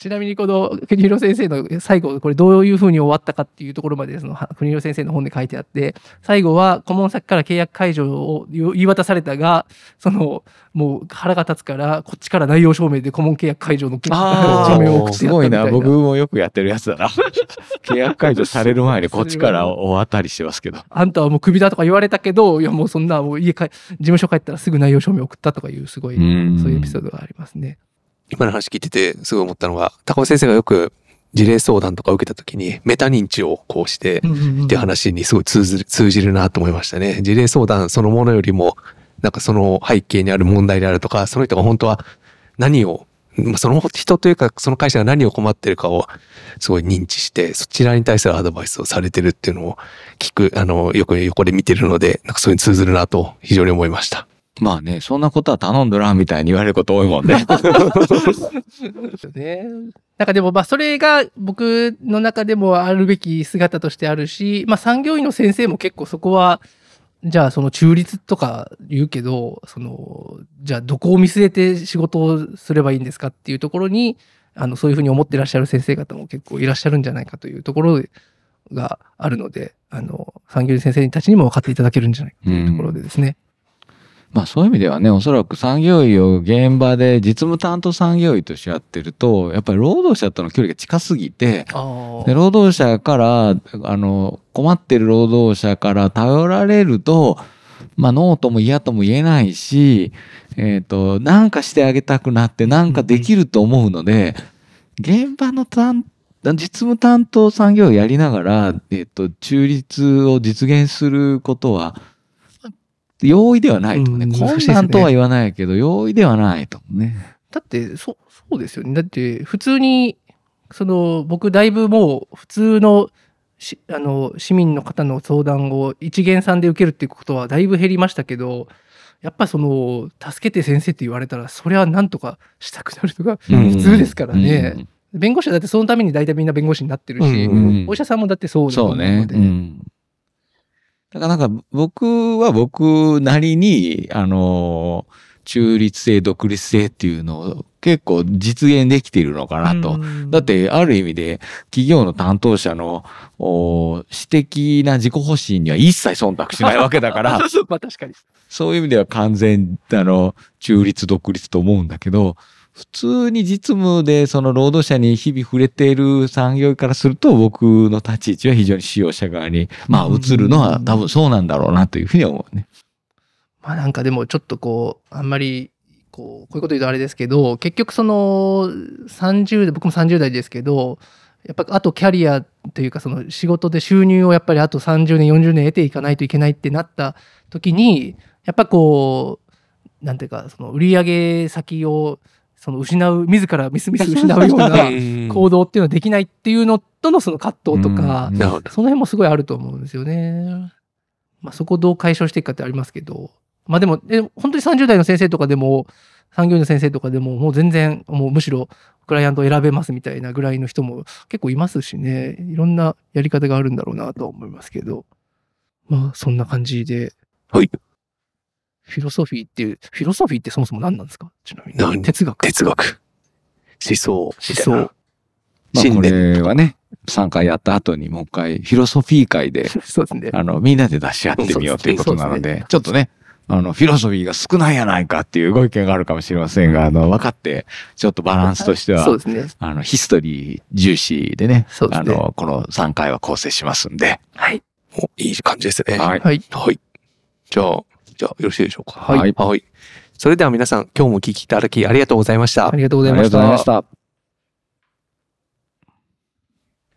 ちなみにこの国広先生の最後これどういうふうに終わったかっていうところまでそのは国広先生の本で書いてあって最後は顧問先から契約解除を言い渡されたがそのもう腹が立つからこっちから内容証明で顧問契約解除のあー署名を送ってすごいな。やったみたいな。僕もよくやってるやつだな。契約解除される前にこっちからお渡りしてますけど。あんたはもうクビだとか言われたけどいやもうそんなもう家帰事務所帰ったらすぐ内容証明送ったとかいうすごいそういうエピソードがありますね。今の話聞いててすごい思ったのが高尾先生がよく事例相談とか受けた時にメタ認知をこうしてっていう話にすごい通ずる通じるなと思いましたね。事例相談そのものよりもなんかその背景にある問題であるとかその人が本当は何をまあその人というかその会社が何を困ってるかをすごい認知してそちらに対するアドバイスをされてるっていうのを聞くあのよく横で見てるのでなんかそういうに通ずるなと非常に思いました。まあね、そんなことは頼んどらんみたいに言われること多いもんね。ね。なんかでもまあそれが僕の中でもあるべき姿としてあるし、まあ産業医の先生も結構そこは、じゃあその中立とか言うけど、その、じゃあどこを見据えて仕事をすればいいんですかっていうところに、あの、そういうふうに思ってらっしゃる先生方も結構いらっしゃるんじゃないかというところがあるので、あの、産業医先生たちにも分かっていただけるんじゃないかというところでですね。まあそういう意味ではね、おそらく産業医を現場で実務担当産業医としてやってると、やっぱり労働者との距離が近すぎて、あで労働者から、あの、困ってる労働者から頼られると、まあ、ノーとも嫌とも言えないし、えっ、と、なんかしてあげたくなって、なんかできると思うので、現場の担実務担当産業をやりながら、えっと、中立を実現することは、容易ではないとね。うん困難とは言わないけど、容易ではないとね。だって、そ、そうですよね。だって、普通に、その、僕、だいぶもう、普通の、しあの、市民の方の相談を一元さんで受けるっていうことはだいぶ減りましたけど、やっぱその、助けて先生って言われたら、それはなんとかしたくなるのがうん普通ですからね。弁護士はだってそのために大体みんな弁護士になってるし、うんうんお医者さんもだってそうだとそうね。うん。だからなんか僕は僕なりに、あの、中立性、独立性っていうのを結構実現できているのかなと。うんだっ、て、ある意味で、企業の担当者の、お私的な自己保身には一切忖度しないわけだから、まあ確かに。そういう意味では完全、あの、中立、独立と思うんだけど、普通に実務でその労働者に日々触れている産業医からすると、僕の立ち位置は非常に使用者側に、まあ、移るのは多分そうなんだろうなというふうに思うね。まあなんかでもちょっとこう、あんまり、こう、こういうこと言うとあれですけど、結局その30代、僕も30代ですけど、やっぱあとキャリアというかその仕事で収入をやっぱりあと30年、40年得ていかないといけないってなった時に、やっぱこう、なんていうか、その売上先をその失う、自らミスミス失うような うん行動っていうのはできないっていうのとのその葛藤とか。その辺もすごいあると思うんですよね。まあそこをどう解消していくかってありますけど。まあでも、え本当に30代の先生とかでも、産業医の先生とかでも、もう全然、もうむしろクライアントを選べますみたいなぐらいの人も結構いますしね。いろんなやり方があるんだろうなとは思いますけど。まあそんな感じで。はい。フィロソフィーっていう、フィロソフィーってそもそも何なんですか？ちなみ何に。哲学。哲学。思想。思想。まあ、こ。れはね、3回やった後にもう一回、フィロソフィー会で、そうですね。あの、みんなで出し合ってみようということなので、ちょっとね、あの、フィロソフィーが少ないやないかっていうご意見があるかもしれませんが、あの、分かって、ちょっとバランスとしてはそう、ですね。あの、ヒストリー重視でね、そうですねあの、この3回は構成しますんで、はい。おいい感じですね。はい。はい。はい。じゃあ、じゃあよろしいでしょうか。はいはい。それでは皆さん、今日もお聞きいただきありがとうございましたあ。りがとうございありがました。とうございました。